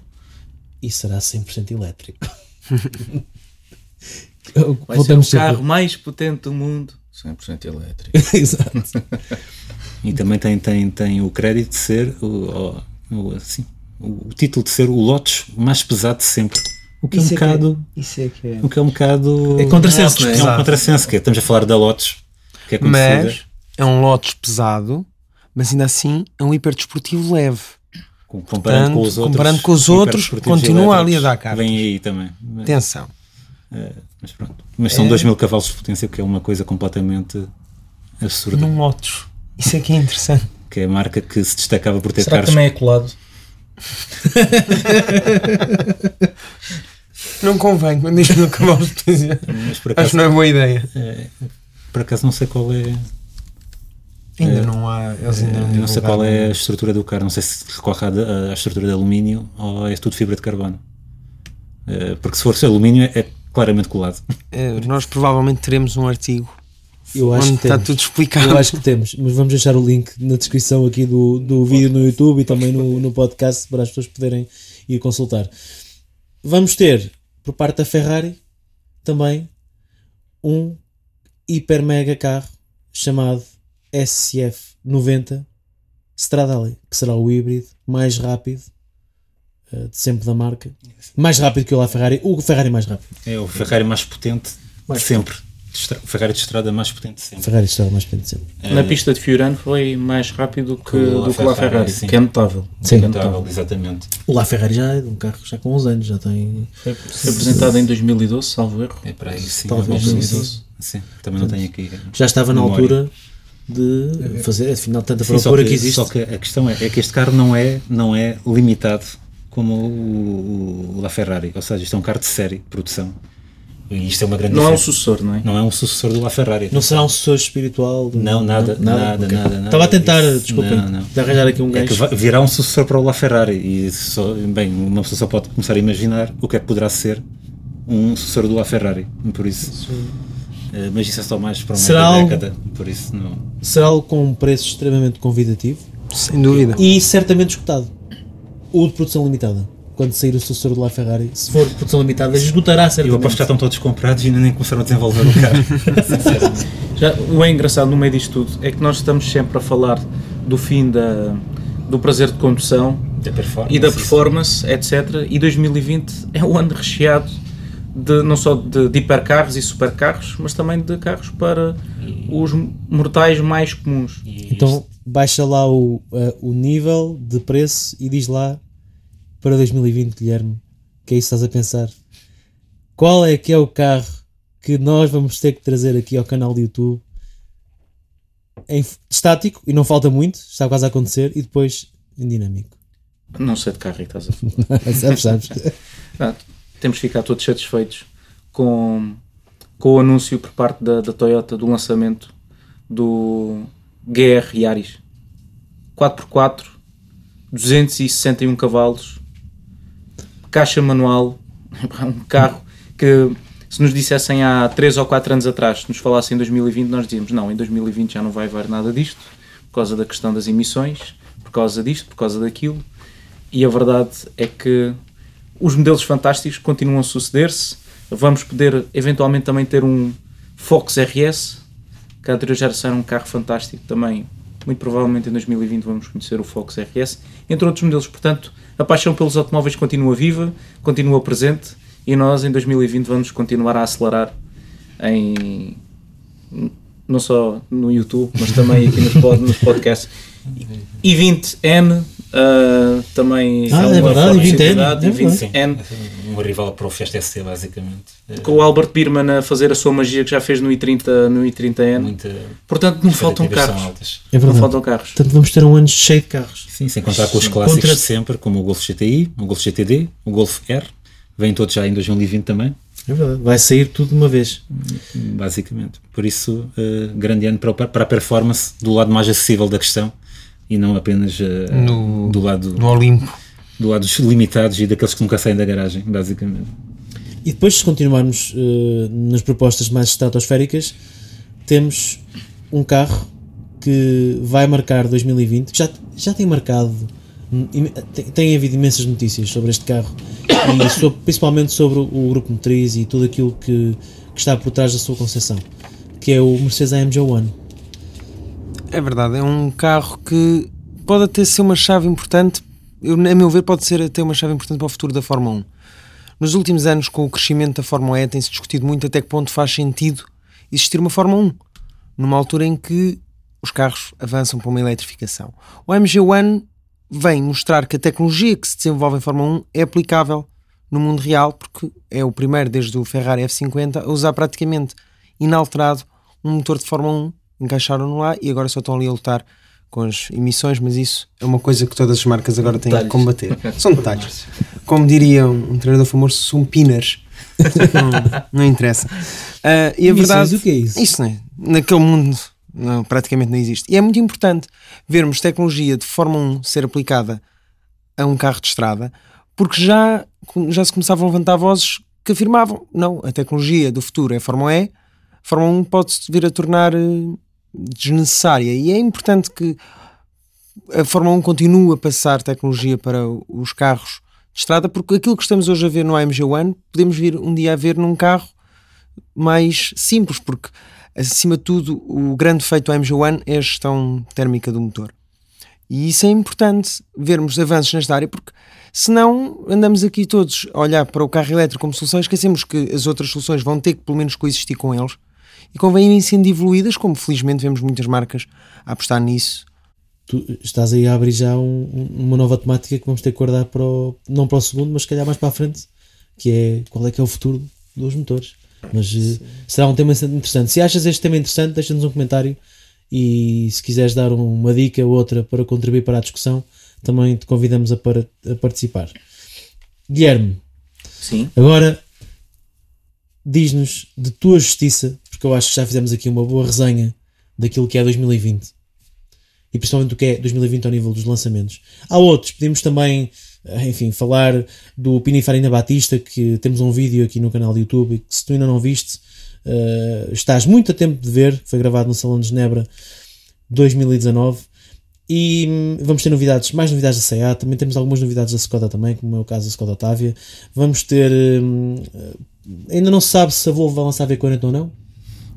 e será 100% elétrico. Vai ser o carro mais potente do mundo. 100% elétrico. <laughs> Exato. E também tem, tem, tem o crédito de ser o, o, o- assim, o, o título de ser o Lotus mais pesado de sempre. O que é um bocado. isso é que é. O que é um bocado. É contrassenso, não é? É um contrassenso, que é, estamos a falar da Lotus, que é conhecida. Mas é um Lotus pesado, mas ainda assim é um hiperdesportivo leve. com- comparando com os Portanto, outros. comparando com os outros, continua ali a dar cartas. Vem aí também. Mas, Atenção. mas pronto. Mas são É. 2 mil cavalos de potência, que é uma coisa completamente absurda. Num Lotus. Isso é que é interessante. Que é a marca que se destacava por ter Será que carros. também é colado? <laughs> Não convém, quando diz mil cavalos de por Acho que não é boa ideia. por acaso não sei qual é. Ainda É. não há. Eles ainda Eu não sei qual é a estrutura do carro, não sei se recorre à, à estrutura de alumínio ou é tudo fibra de carbono. Eh, Porque se for alumínio é, é claramente colado. É, Nós provavelmente teremos um artigo Eu acho onde que está temos. tudo explicado. Eu acho que temos, mas vamos deixar o link na descrição aqui do, do vídeo no YouTube e também no, no podcast para as pessoas poderem ir consultar. Vamos ter, por parte da Ferrari, também um hiper mega carro chamado SCF 90 Stradale, que será o híbrido mais rápido eh, de sempre da marca. Mais rápido que o La Ferrari, o Ferrari mais rápido. É o Ferrari mais potente de sempre. De Ferrari de estrada mais potente de sempre. Ferrari será mais potente de sempre. Na pista de Fiorano foi mais rápido que, o do que o La Ferrari, Ferrari, sim. que é notável. Sim. Que é notável. exatamente. O La Ferrari já é um carro já com uns anos, já tem Foi, apresentado em 2012, salvo erro. É para aí, sim. Talvez sim, sim. sim. Sim, também não tenho aqui. já estava na altura de fazer, afinal, tanta Sim, procura que, que, existe. Só que a questão é, é que este carro não é, não é limitado como o, o La Ferrari. Ou seja, isto é um carro de série, de produção. E isto é uma grande Não é um diferença. sucessor, não é? Não é um sucessor do La Ferrari. Não será um sucessor espiritual? de- Não, nada, nada, Ok. nada, nada Estava a tentar, desculpem, Não, não. de arranjar aqui um É que virá um sucessor para o La Ferrari e só, bem, uma pessoa só pode começar a imaginar o que é que poderá ser um sucessor do La Ferrari. Por isso, eh, mas isso é só mais para uma Será algo- década. Por isso não. Será algo com um preço extremamente convidativo Sem dúvida. e certamente esgotado. O de produção limitada. Quando sair o sucessor do La Ferrari, se for produção limitada, esgotará Eu certamente. aposto que já estão todos comprados e ainda nem começaram a desenvolver o carro. <laughs> Já, o é engraçado no meio disto tudo é que nós estamos sempre a falar do fim da, do prazer de condução Da performance. e da performance, etc. E 2020 é um ano recheado de, não só de, de hipercarros e supercarros, mas também de carros para os mortais mais comuns. Então baixa lá o, eh, o nível de preço e diz lá para 2020, Guilherme, que é isso que estás a pensar. Qual é que é o carro que nós vamos ter que trazer aqui ao canal do YouTube em estático, e não falta muito, está quase a acontecer, e depois em dinâmico. Não sei de carro é que estás a falar. <laughs> sabes, sabes? Ah, temos de ficar todos satisfeitos com, com o anúncio por parte da, da Toyota do lançamento do GR Yaris 4x4, 261 cavalos, caixa manual, <laughs> um carro que se nos dissessem há 3 ou 4 anos atrás, se nos falassem em 2020, nós dizíamos não, em 2020 já não vai haver nada disto, causa da questão das emissões, por causa disto, por causa daquilo. E a verdade é que os modelos fantásticos continuam a suceder-se. Vamos poder eventualmente também ter um Fox RS, que a geração era um carro fantástico também. Muito provavelmente em 2020 vamos conhecer o Fox RS, entre outros modelos. Portanto, a paixão pelos automóveis continua viva, continua presente e nós em 2020 vamos continuar a acelerar em não só no YouTube, mas também aqui nos, pod, nos podcasts. E 20N uh, também Ah, é verdade, forma de E20N, identidade, é verdade. 20N Um rival para o Fiesta SC, basicamente. É, com o Albert Birman a fazer a sua magia que já fez no i30, no i30N. muita Portanto, não faltam carros. É Não faltam carros. Portanto, vamos ter um ano cheio de carros. Sim, sem contar com os clássicos Contra- de sempre, como o Golf GTI, o Golf GTD, o Golf R. Vêm todos já em 2020 também, É verdade. Vai sair tudo de uma vez. basicamente. Por isso, eh, grande ano para, para a performance do lado mais acessível da questão e não apenas eh, No- do, lado, No Olimpo. do lado dos limitados e daqueles que nunca saem da garagem, basicamente. E depois, se continuarmos eh, nas propostas mais estratosféricas, temos um carro que vai marcar 2020, que já, já tem marcado, hum, tem, tem havido imensas notícias sobre este carro, e <coughs> sobre- principalmente sobre o grupo motriz e tudo aquilo que, que está por trás da sua concepção, que é o Mercedes AMG One. É verdade, é um carro que pode até ser uma chave importante, eu, a meu ver, pode ser até uma chave importante para o futuro da Fórmula 1. Nos últimos anos, com o crescimento da Fórmula E, tem-se discutido muito até que ponto faz sentido existir uma Fórmula 1, numa altura em que os carros avançam para uma eletrificação. O AMG One vem mostrar que a tecnologia que se desenvolve em Fórmula 1 é aplicável no mundo real, porque é o primeiro desde o Ferrari F50 a usar praticamente inalterado um motor de Fórmula 1, encaixaram-no lá e agora só estão ali a lutar com as emissões, mas isso é uma coisa que todas as marcas agora têm que Detalhes. combater. <laughs> São detalhes. Como diria um, treinador famoso, são pinas. <laughs> não, não interessa. Ah, e a Emissões, verdade. o que é isso? Isso não é. Naquele mundo não, praticamente não existe. E é muito importante vermos tecnologia de Fórmula 1 ser aplicada a um carro de estrada, porque já, já se começavam a levantar vozes que afirmavam: não, a tecnologia do futuro é a Fórmula E, a Fórmula 1 pode-se vir a tornar eh, desnecessária. E é importante que a Fórmula 1 continue a passar tecnologia para os carros de estrada, porque aquilo que estamos hoje a ver no AMG One, podemos vir um dia a ver num carro mais simples, porque acima de tudo o grande feito do AMG One é a gestão térmica do motor. E isso é importante vermos avanços nesta área, porque senão andamos aqui todos a olhar para o carro elétrico como solução, esquecemos que as outras soluções vão ter que pelo menos coexistir com eles e convém irem sendo evoluídas, como felizmente vemos muitas marcas a apostar nisso. Tu estás aí a abrir já um- um- uma nova temática que vamos ter que guardar para o, não para o segundo, mas se calhar mais para a frente, que é qual é que é o futuro dos motores. Mas eh, será um tema interessante. Se achas este tema interessante, deixa-nos um comentário e se quiseres dar um- uma dica ou outra para contribuir para a discussão, também te convidamos a, para, a participar. Guilherme, Sim. Agora, diz-nos de tua justiça, porque eu acho que já fizemos aqui uma boa resenha daquilo que é 2020 e principalmente do que é 2020 ao nível dos lançamentos. Há outros, podemos também, eh, enfim, falar do Pininfarina Batista, que temos um vídeo aqui no canal do YouTube que se tu ainda não viste, eh, estás muito a tempo de ver, foi gravado no Salão de Genebra 2019. E hum, vamos ter novidades, mais novidades da Seat, também temos algumas novidades da Skoda também, como é o caso da Skoda Octavia. Vamos ter. hum, ainda não se sabe se a Volvo vai lançar a V40 ou não.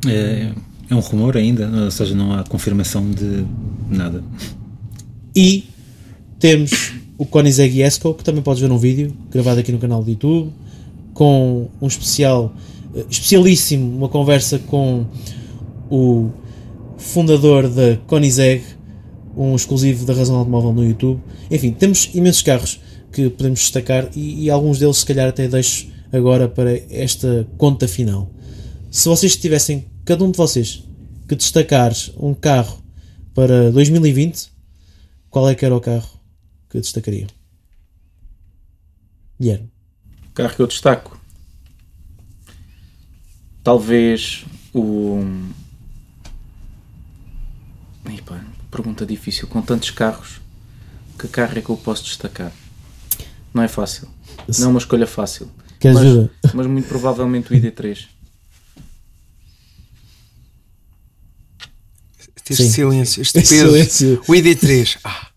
É, é um rumor ainda, ou seja, não há confirmação de nada. E temos o Koenigsegg Esco, que também podes ver num vídeo gravado aqui no canal do YouTube, com um especial, eh, especialíssimo, uma conversa com o fundador da Koenigsegg, um exclusivo da Razão Automóvel no YouTube. Enfim, temos imensos carros que podemos destacar e, e alguns deles, se calhar, até deixo agora para esta conta final. Se vocês tivessem, cada um de vocês, que destacar um carro para 2020, qual é que era o carro que destacariam? Guilherme. O carro que eu destaco. Talvez o. Epa, pergunta difícil. Com tantos carros, que carro é que eu posso destacar? Não é fácil. Não é uma escolha fácil. Mas- ajuda? Mas muito provavelmente o ID3. este Sim. silêncio, este peso. silêncio. O ID3. Ah,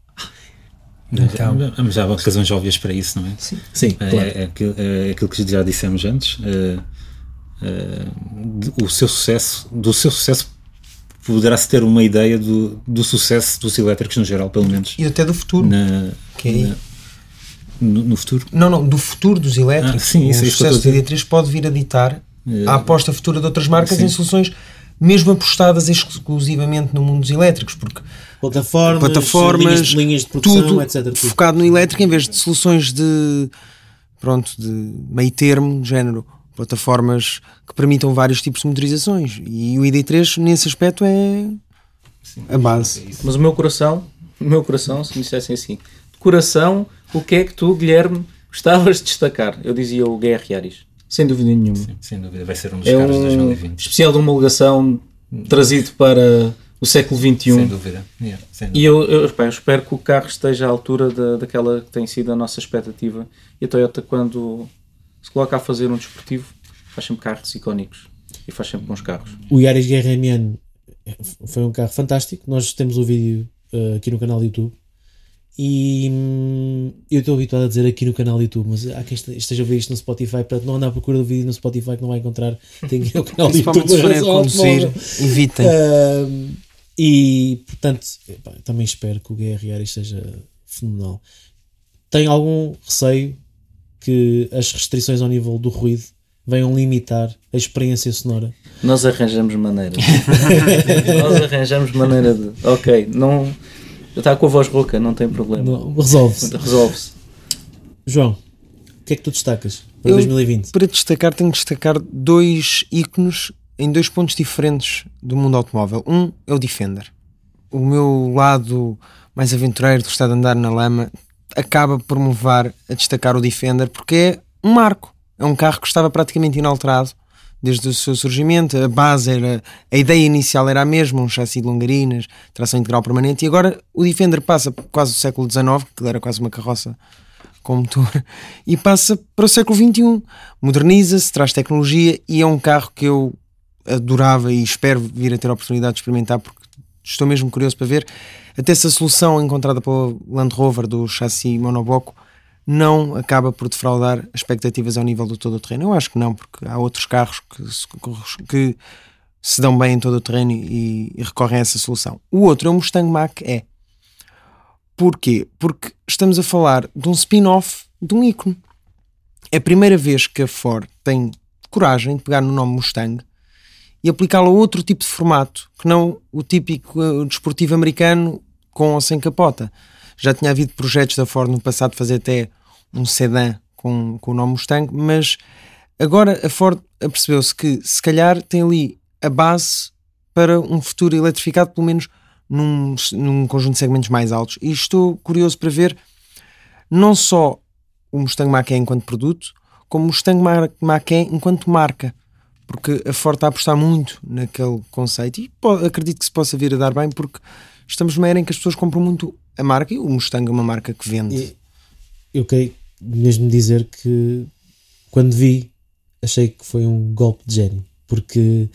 Então, Mas já há razões óbvias para isso, não é? Sim, É, claro. é aquilo, é aquilo que já dissemos antes. é, é, o seu sucesso, do seu sucesso poderá-se ter uma ideia do, do sucesso dos elétricos no geral, pelo menos e até do futuro. na, Que é aí. na- no, no futuro. Não, não, do futuro dos elétricos. Ah, sim, isso o é eu sucesso do estou a ID3 pode vir a ditar Eh, a aposta futura de outras marcas sim. em soluções mesmo apostadas exclusivamente no mundo dos elétricos, porque Plataformas, plataformas, linhas, de- linhas de produção, tudo etc. tudo. focado no elétrico em vez de soluções de pronto, de meio termo, de género, plataformas que permitam vários tipos de motorizações. E o ID3 nesse aspecto é a base. Mas o meu coração, o meu coração, se me dissessem assim, coração, o que é que tu, Guilherme, gostavas de destacar? Eu dizia o GR Yaris, sem dúvida nenhuma. Sem dúvida, vai ser um dos É carros de um 2020. especial de homologação trazido para o século Sem XXI. dúvida. Yeah, sem dúvida. E eu, eu, eu espero que o carro esteja à altura da, daquela que tem sido a nossa expectativa. E a Toyota, quando se coloca a fazer um desportivo, faz sempre carros icónicos e faz sempre bons carros. O Yaris GRMN foi um carro fantástico. Nós temos o vídeo eh, aqui no canal do YouTube. E hum, eu estou habituado a dizer aqui no canal do YouTube, mas há quem este- esteja a ver isto no Spotify, portanto não anda à procura do vídeo no Spotify que não vai encontrar. Tem que ir ao canal do YouTube. Principalmente se <laughs> evitem. Ahm, e portanto, epá, também espero que o GRR seja fenomenal. Tenho algum receio que as restrições ao nível do ruído venham limitar a experiência sonora. Nós arranjamos maneira. <laughs> Nós arranjamos maneira de. Ok, não. Está com a voz rouca, não tem problema. Resolve-se. <laughs> Resolve-se. João, o que é que tu destacas para Eu- 2020? Para destacar, tenho que destacar dois ícones em dois pontos diferentes do mundo automóvel. Um é o Defender. O meu lado mais aventureiro, de gostar de andar na lama, acaba por me levar a destacar o Defender porque é um marco. É um carro que estava praticamente inalterado desde o seu surgimento. A base era. A ideia inicial era a mesma, um chassi de longarinas, tração integral permanente, e agora o Defender passa quase o século XIX, que era quase uma carroça com motor <laughs> e passa para o século XXI. Moderniza-se, traz tecnologia e é um carro que eu adorava e espero vir a ter a oportunidade de experimentar porque estou mesmo curioso para ver até se a solução encontrada pelo Land Rover do chassi monobloco não acaba por defraudar as expectativas ao nível do todo o terreno. Eu acho que não, porque há outros carros que se, que se dão bem em todo o terreno e, e recorrem a essa solução. O outro é o Mustang Mach-E. Porquê? Porque estamos a falar de um spin-off de um ícone. É a primeira vez que a Ford tem coragem de pegar no nome Mustang e aplicá-lo a outro tipo de formato, que não o típico eh, desportivo americano com ou sem capota. Já tinha havido projetos da Ford no passado de fazer até um sedã com, com o nome Mustang, mas agora a Ford apercebeu-se que se calhar tem ali a base para um futuro eletrificado, pelo menos num, num conjunto de segmentos mais altos. E estou curioso para ver não só o Mustang Mach-E enquanto produto, como o Mustang Mach-E enquanto marca. Porque a Ford está a apostar muito naquele conceito e acredito que se possa vir a dar bem porque estamos numa era em que as pessoas compram muito a marca e o Mustang é uma marca que vende. E eu queria mesmo dizer que quando vi achei que foi um golpe de gênio porque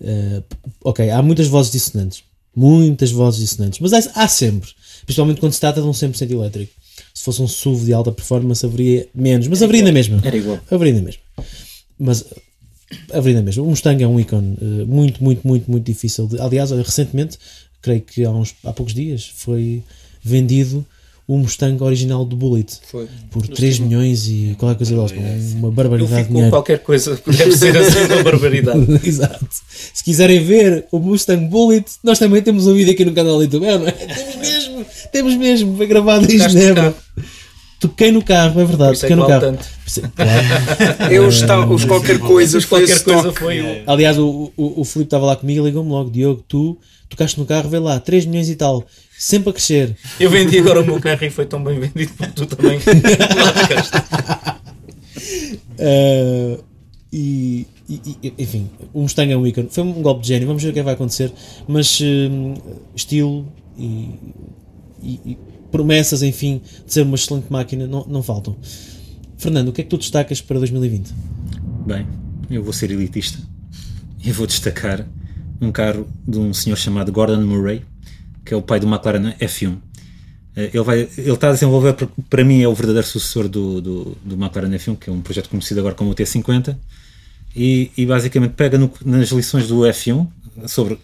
eh, ok, há muitas vozes dissonantes muitas vozes dissonantes, mas há, há sempre principalmente quando se trata de um 100% elétrico. Se fosse um SUV de alta performance haveria menos, mas haveria na mesma Era igual. haveria na mesma mas eh, haveria na mesma, o Mustang é um ícone eh, muito, muito, muito, muito difícil de, aliás, recentemente creio que há, uns, há poucos dias foi vendido o Mustang original do Bullet Foi. por 3 milhões e qualquer coisa delas, uma Eu barbaridade fico de com qualquer coisa que deve ser assim uma barbaridade. <laughs> Exato. Se quiserem ver o Mustang Bullet, nós também temos um vídeo aqui no canal do YouTube. É, não é? Temos mesmo, temos mesmo. Foi gravado em no Genebra. Toquei no carro, é verdade. é Toquei que no carro. Claro. <laughs> Eu está, os qualquer coisa, foi qualquer coisa foi o. Aliás, o, o, o Filipe estava lá comigo e ligou-me logo: Diogo, tu tocaste no carro, vê lá, 3 milhões e tal, sempre a crescer. Eu vendi agora o meu carro e foi tão bem vendido porque tu também. <laughs> Uh, e, e- enfim, o Mustang é um ícone. Foi um golpe de gênio. Vamos ver o que é que vai acontecer. Mas hum, estilo e, e- e promessas, enfim, de ser uma excelente máquina não, não faltam. Fernando, o que é que tu destacas para 2020? Bem, eu vou ser elitista e vou destacar um carro de um senhor chamado Gordon Murray, que é o pai do McLaren F1. Eh, Ele, vai, ele está a desenvolver, para- mim, é o verdadeiro sucessor do, do, do McLaren F1, que é um projeto conhecido agora como o T50, e, e basicamente pega no- nas lições do F1 sobre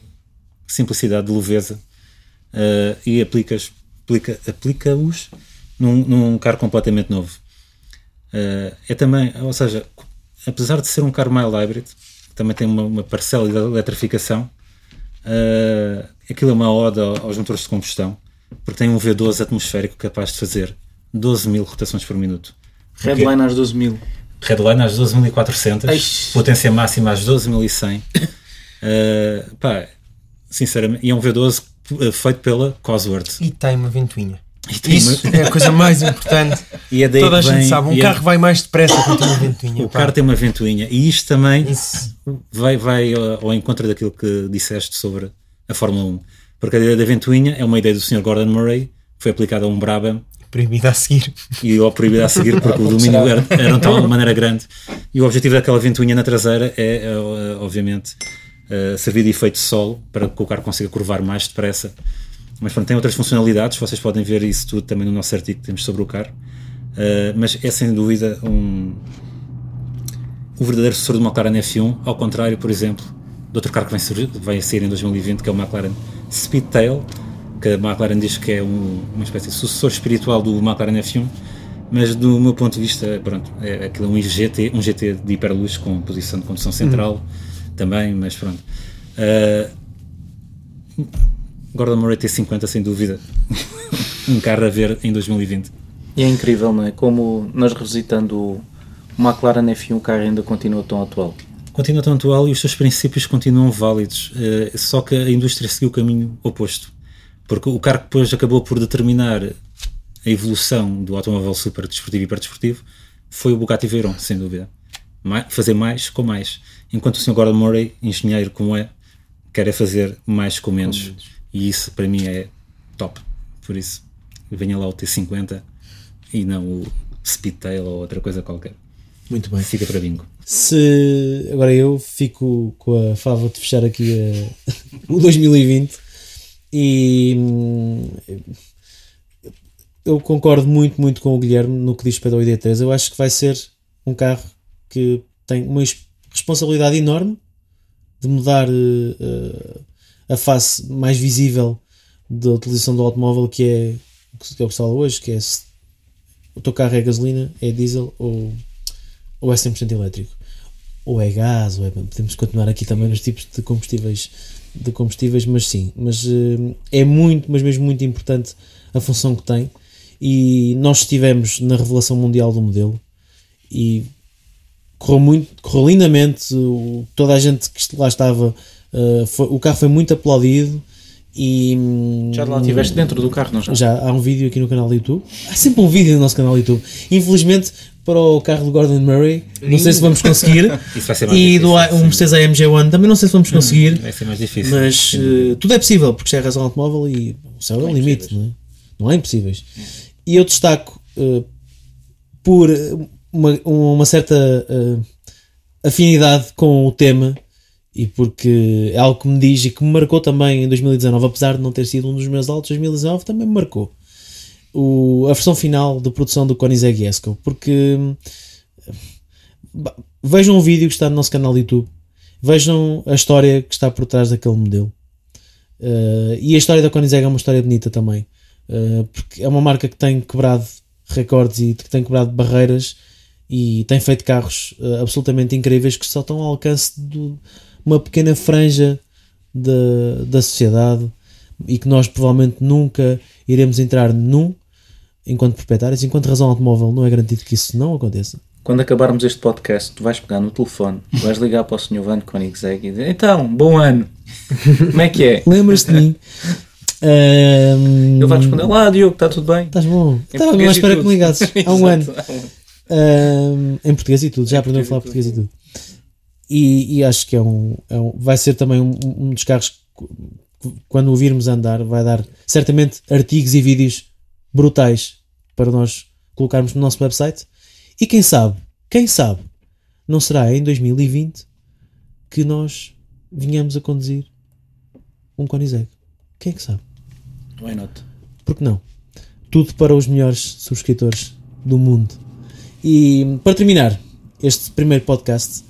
simplicidade de leveza eh, e aplica-os aplica, aplica-os num, num carro completamente novo. Eh, é também, ou seja, apesar de ser um carro mild hybrid, também tem uma, uma parcela de eletrificação, aquilo é uma ode ao- aos motores de combustão, porque tem um V12 atmosférico capaz de fazer 12 mil rotações por minuto. Headline às 12 mil. Headline às 12.400, Eish. potência máxima às 12.100. Eh, pá, sinceramente, e é um V12 eh, feito pela Cosworth. E tem uma ventoinha. E tem Isso uma- é a coisa mais importante. <laughs> e é daí Toda a gente vem- sabe. Um é- carro vai mais depressa quando tem uma ventoinha. <laughs> O pá. carro tem uma ventoinha e isto também Isso. vai, vai ao ao encontro daquilo que disseste sobre a Fórmula 1. Porque a ideia da ventoinha é uma ideia do Sr. Gordon Murray, foi aplicada a um Brabham Proibido a seguir. e ao proibido a seguir porque o <laughs> domínio era, era de tal maneira grande. E o objetivo daquela ventoinha na traseira é, eh, obviamente, eh, servir de efeito de solo para que o carro consiga curvar mais depressa. Mas pronto, tem outras funcionalidades, vocês podem ver isso tudo também no nosso artigo que temos sobre o carro. Eh, mas é sem dúvida um, o verdadeiro sucessor do McLaren F1, ao contrário, por exemplo, de outro carro que vem, surgir, vai sair em 2020, que é o McLaren Speedtail, que a McLaren diz que é um- uma espécie de sucessor espiritual do McLaren F1, mas do meu ponto de vista, pronto, é aquilo é um GT, um GT de hiperluz com posição de condução central também, mas pronto. Uh, Gordon Murray T50, sem dúvida, <laughs> um carro a ver em 2020. E é incrível, não é? Como nós revisitando o McLaren F1, o carro ainda continua tão atual. Continua tão atual e os seus princípios continuam válidos, eh, só que a indústria seguiu o caminho oposto. Porque o carro que depois acabou por determinar a evolução do automóvel super desportivo e hiperdesportivo foi o Bugatti Veyron, sem dúvida. Ma- fazer mais com mais. Enquanto o Sr. Gordon Murray, engenheiro como é, quer é fazer mais com menos. E isso para mim é top. Por isso, venha lá o T50 e não o Speedtail ou outra coisa qualquer. Muito bem. Fica para bingo. Se agora eu fico com a fava de fechar aqui a- <laughs> o 2020 e hum, eu concordo muito, muito com o Guilherme no que diz respeito ao ID3. Eu acho que vai ser um carro que tem uma es- responsabilidade enorme de mudar eh, a face mais visível da utilização do automóvel, que é o que é o que se fala hoje, que é o teu carro é gasolina, é diesel ou, ou é 100% elétrico ou é gás, ou é, podemos continuar aqui também nos tipos de combustíveis, de combustíveis, mas sim, mas eh, é muito, mas mesmo muito importante a função que tem. E nós estivemos na revelação mundial do modelo e correu muito, correu lindamente. toda a gente que lá estava, eh, foi- o carro foi muito aplaudido. E hum, Já lá estiveste dentro do carro, não já? já há um vídeo aqui no canal do YouTube. Há sempre um vídeo no nosso canal do YouTube. Infelizmente, para o carro do Gordon Murray, não sei se vamos conseguir. <laughs> Isso vai ser mais e do difícil, A- um Mercedes AMG One também não sei se vamos conseguir. Vai ser mais difícil. Mas eh, tudo é possível, porque já é razão automóvel e o céu é o limite, não é? Não há impossíveis. E eu destaco eh, por uma, uma certa eh, afinidade com o tema e porque é algo que me diz e que me marcou também em 2019, apesar de não ter sido um dos meus altos, 2019 também me marcou. O, a versão final de produção do Koenigsegg Jesko, porque ba- vejam o vídeo que está no nosso canal do YouTube, vejam a história que está por trás daquele modelo. Uh, e a história da Koenigsegg é uma história bonita também, uh, porque é uma marca que tem quebrado recordes e que tem quebrado barreiras e tem feito carros uh, absolutamente incríveis que só estão ao alcance de uma pequena franja da, da sociedade e que nós provavelmente nunca iremos entrar num enquanto proprietários, enquanto razão automóvel não é garantido que isso não aconteça. Quando acabarmos este podcast, tu vais pegar no telefone, vais ligar para o Sr. Van Koenigsegg e dizer Então, bom ano! Como é que é? Lembras-te de mim? Ele vai responder Lá, Diogo, está tudo bem? Estás bom. Estava à espera que me ligasses <laughs> há um ano. Ahm, em português e tudo, já aprendeu a falar português e tudo. E, e acho que é um, é um- vai ser também um, um dos carros que, quando o virmos andar, vai dar certamente artigos e vídeos brutais para nós colocarmos no nosso website. E quem sabe, quem sabe, não será em 2020 que nós venhamos a conduzir um Koenigsegg. Quem é que sabe? Why not? Porque não? Tudo para os melhores subscritores do mundo. E para terminar este primeiro podcast,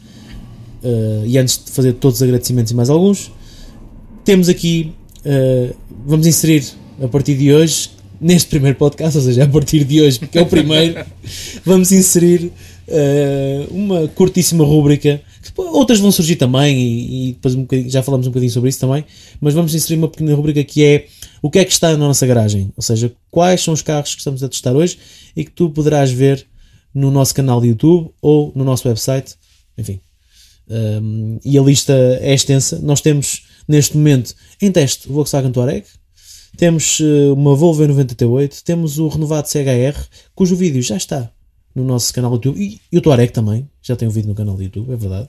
uh, e antes de fazer todos os agradecimentos e mais alguns, temos aqui, uh, vamos inserir a partir de hoje, neste primeiro podcast, ou seja, a partir de hoje, porque é o primeiro, <laughs> vamos inserir uh, uma curtíssima rúbrica. Outras vão surgir também, e, e depois um já falamos um bocadinho sobre isso também, mas vamos inserir uma pequena rúbrica que é o que é que está na nossa garagem, ou seja, quais são os carros que estamos a testar hoje e que tu poderás ver no nosso canal de YouTube ou no nosso website, enfim. Um, e a lista é extensa. Nós temos neste momento em teste o Volkswagen Touareg, temos uh, uma Volvo V90T8, temos o renovado CHR, cujo vídeo já está no nosso canal do YouTube e, e o Touareg também, já tem um vídeo no canal do YouTube, é verdade.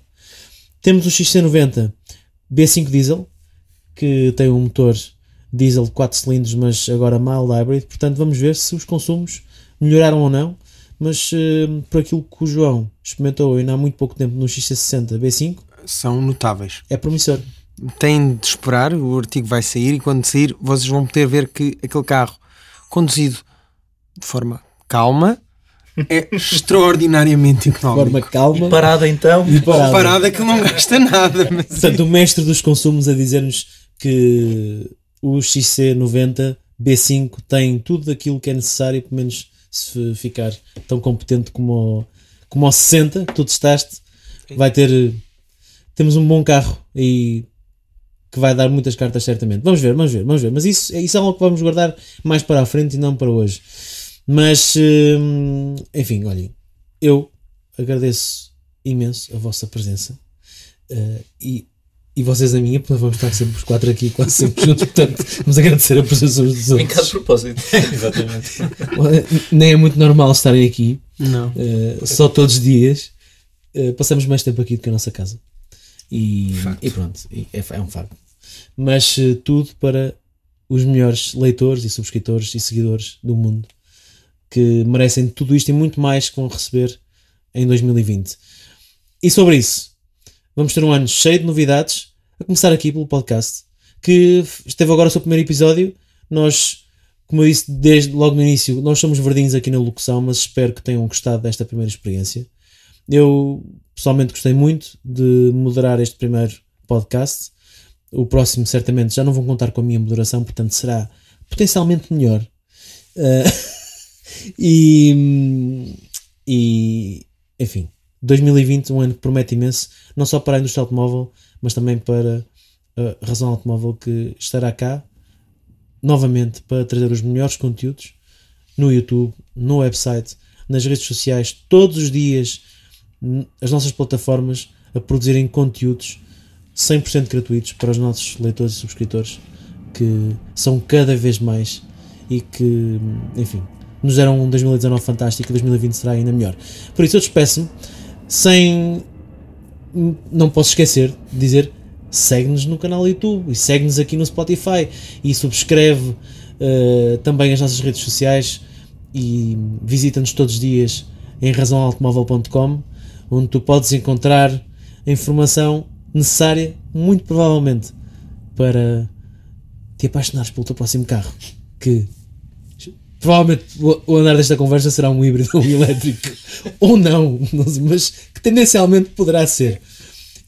Temos o XC90 B5 Diesel, que tem um motor diesel de 4 cilindros, mas agora mild hybrid. Portanto, vamos ver se os consumos melhoraram ou não. Mas uh, por aquilo que o João experimentou ainda há muito pouco tempo no XC60 B5, São notáveis. é promissor. Têm de esperar, o artigo vai sair e quando sair vocês vão poder ver que aquele carro conduzido de forma calma é <laughs> extraordinariamente De forma económico. calma Parada então. e parada. Parada que não gasta <laughs> nada. Mas... Portanto, o mestre dos consumos a dizer-nos que o XC90 B5 tem tudo aquilo que é necessário, pelo menos se ficar tão competente como o, como o 60 que tu testaste, vai ter. Temos um bom carro e que vai dar muitas cartas certamente. Vamos ver, vamos ver, vamos ver. Mas isso, isso é algo que vamos guardar mais para a frente e não para hoje. Mas, hum, enfim, olhem, eu agradeço imenso a vossa presença eh, e, e vocês a minha, porque vamos estar sempre os quatro aqui, quase sempre juntos, portanto, vamos agradecer a presença uns dos Em caso outros. de propósito. <laughs> Exatamente. Nem é muito normal estarem aqui, Não. eh, só todos os dias. Eh, passamos mais tempo aqui do que a nossa casa. E, e pronto, é, é um facto. Mas eh, tudo para os melhores leitores e subscritores e seguidores do mundo que merecem tudo isto e muito mais que vão receber em 2020. E sobre isso, vamos ter um ano cheio de novidades, a começar aqui pelo podcast, que esteve agora o seu primeiro episódio. Nós, como eu disse desde logo no início, nós somos verdinhos aqui na locução, mas espero que tenham gostado desta primeira experiência. Eu pessoalmente gostei muito de moderar este primeiro podcast. O próximo, certamente, já não vão contar com a minha moderação, portanto, será potencialmente melhor. Eh, <laughs> e, e, enfim, 2020, um ano que promete imenso, não só para a indústria automóvel, mas também para a razão automóvel que estará cá novamente para trazer os melhores conteúdos no YouTube, no website, nas redes sociais, todos os dias, as nossas plataformas a produzirem conteúdos 100% gratuitos para os nossos leitores e subscritores que são cada vez mais e que, enfim, nos deram um 2019 fantástico e 2020 será ainda melhor. Por isso eu despeço-me sem. Não posso esquecer de dizer segue-nos no canal YouTube e segue-nos aqui no Spotify e subscreve eh, também as nossas redes sociais e visita-nos todos os dias em razãoautomóvel.com onde tu podes encontrar a informação necessária, muito provavelmente, para te apaixonares pelo teu próximo carro. Que provavelmente o andar desta conversa será um híbrido ou um elétrico. <laughs> ou não, mas que tendencialmente poderá ser.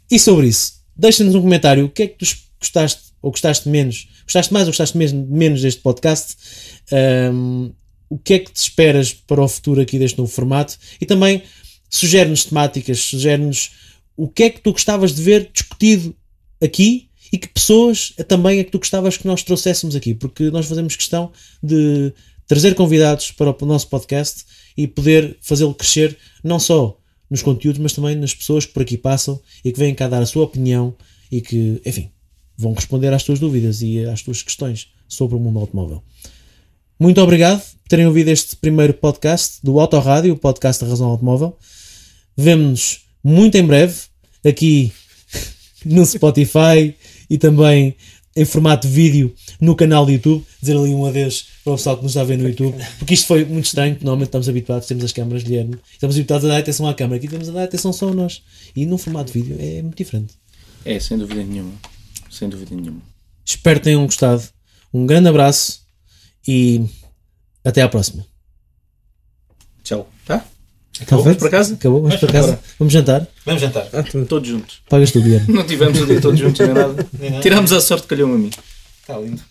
E sobre isso, deixa-nos um comentário o que é que tu gostaste ou gostaste menos, gostaste mais ou gostaste mesmo, menos deste podcast, Ahm, o que é que te esperas para o futuro aqui deste novo formato e também sugere-nos temáticas, sugere-nos o que é que tu gostavas de ver discutido aqui e que pessoas também é que tu gostavas que nós trouxéssemos aqui, porque nós fazemos questão de trazer convidados para o nosso podcast e poder fazê-lo crescer não só nos conteúdos, mas também nas pessoas que por aqui passam e que vêm cá dar a sua opinião e que, enfim, vão responder às tuas dúvidas e às tuas questões sobre o mundo automóvel. Muito obrigado por terem ouvido este primeiro podcast do Autorádio, o podcast da Razão Automóvel. Vemo-nos muito em breve aqui no Spotify e também em formato de vídeo no canal do YouTube. Dizer ali um adeus para o pessoal que nos está a ver no YouTube, porque isto foi muito estranho. Normalmente estamos habituados, temos as câmaras, Guilherme, estamos habituados a dar atenção à câmara, aqui temos a dar atenção só a nós. E num formato de vídeo é muito diferente. É, sem dúvida nenhuma. Sem dúvida nenhuma. Espero que tenham gostado. Um grande abraço e até à próxima. Vamos para casa? Acabou? Vamos para casa? Vamos jantar? Vamos jantar. Todos juntos. Pagas tu, Guilherme. Não tivemos o dia todos juntos nem nada. Tiramos a sorte que calhou a mim. Está lindo.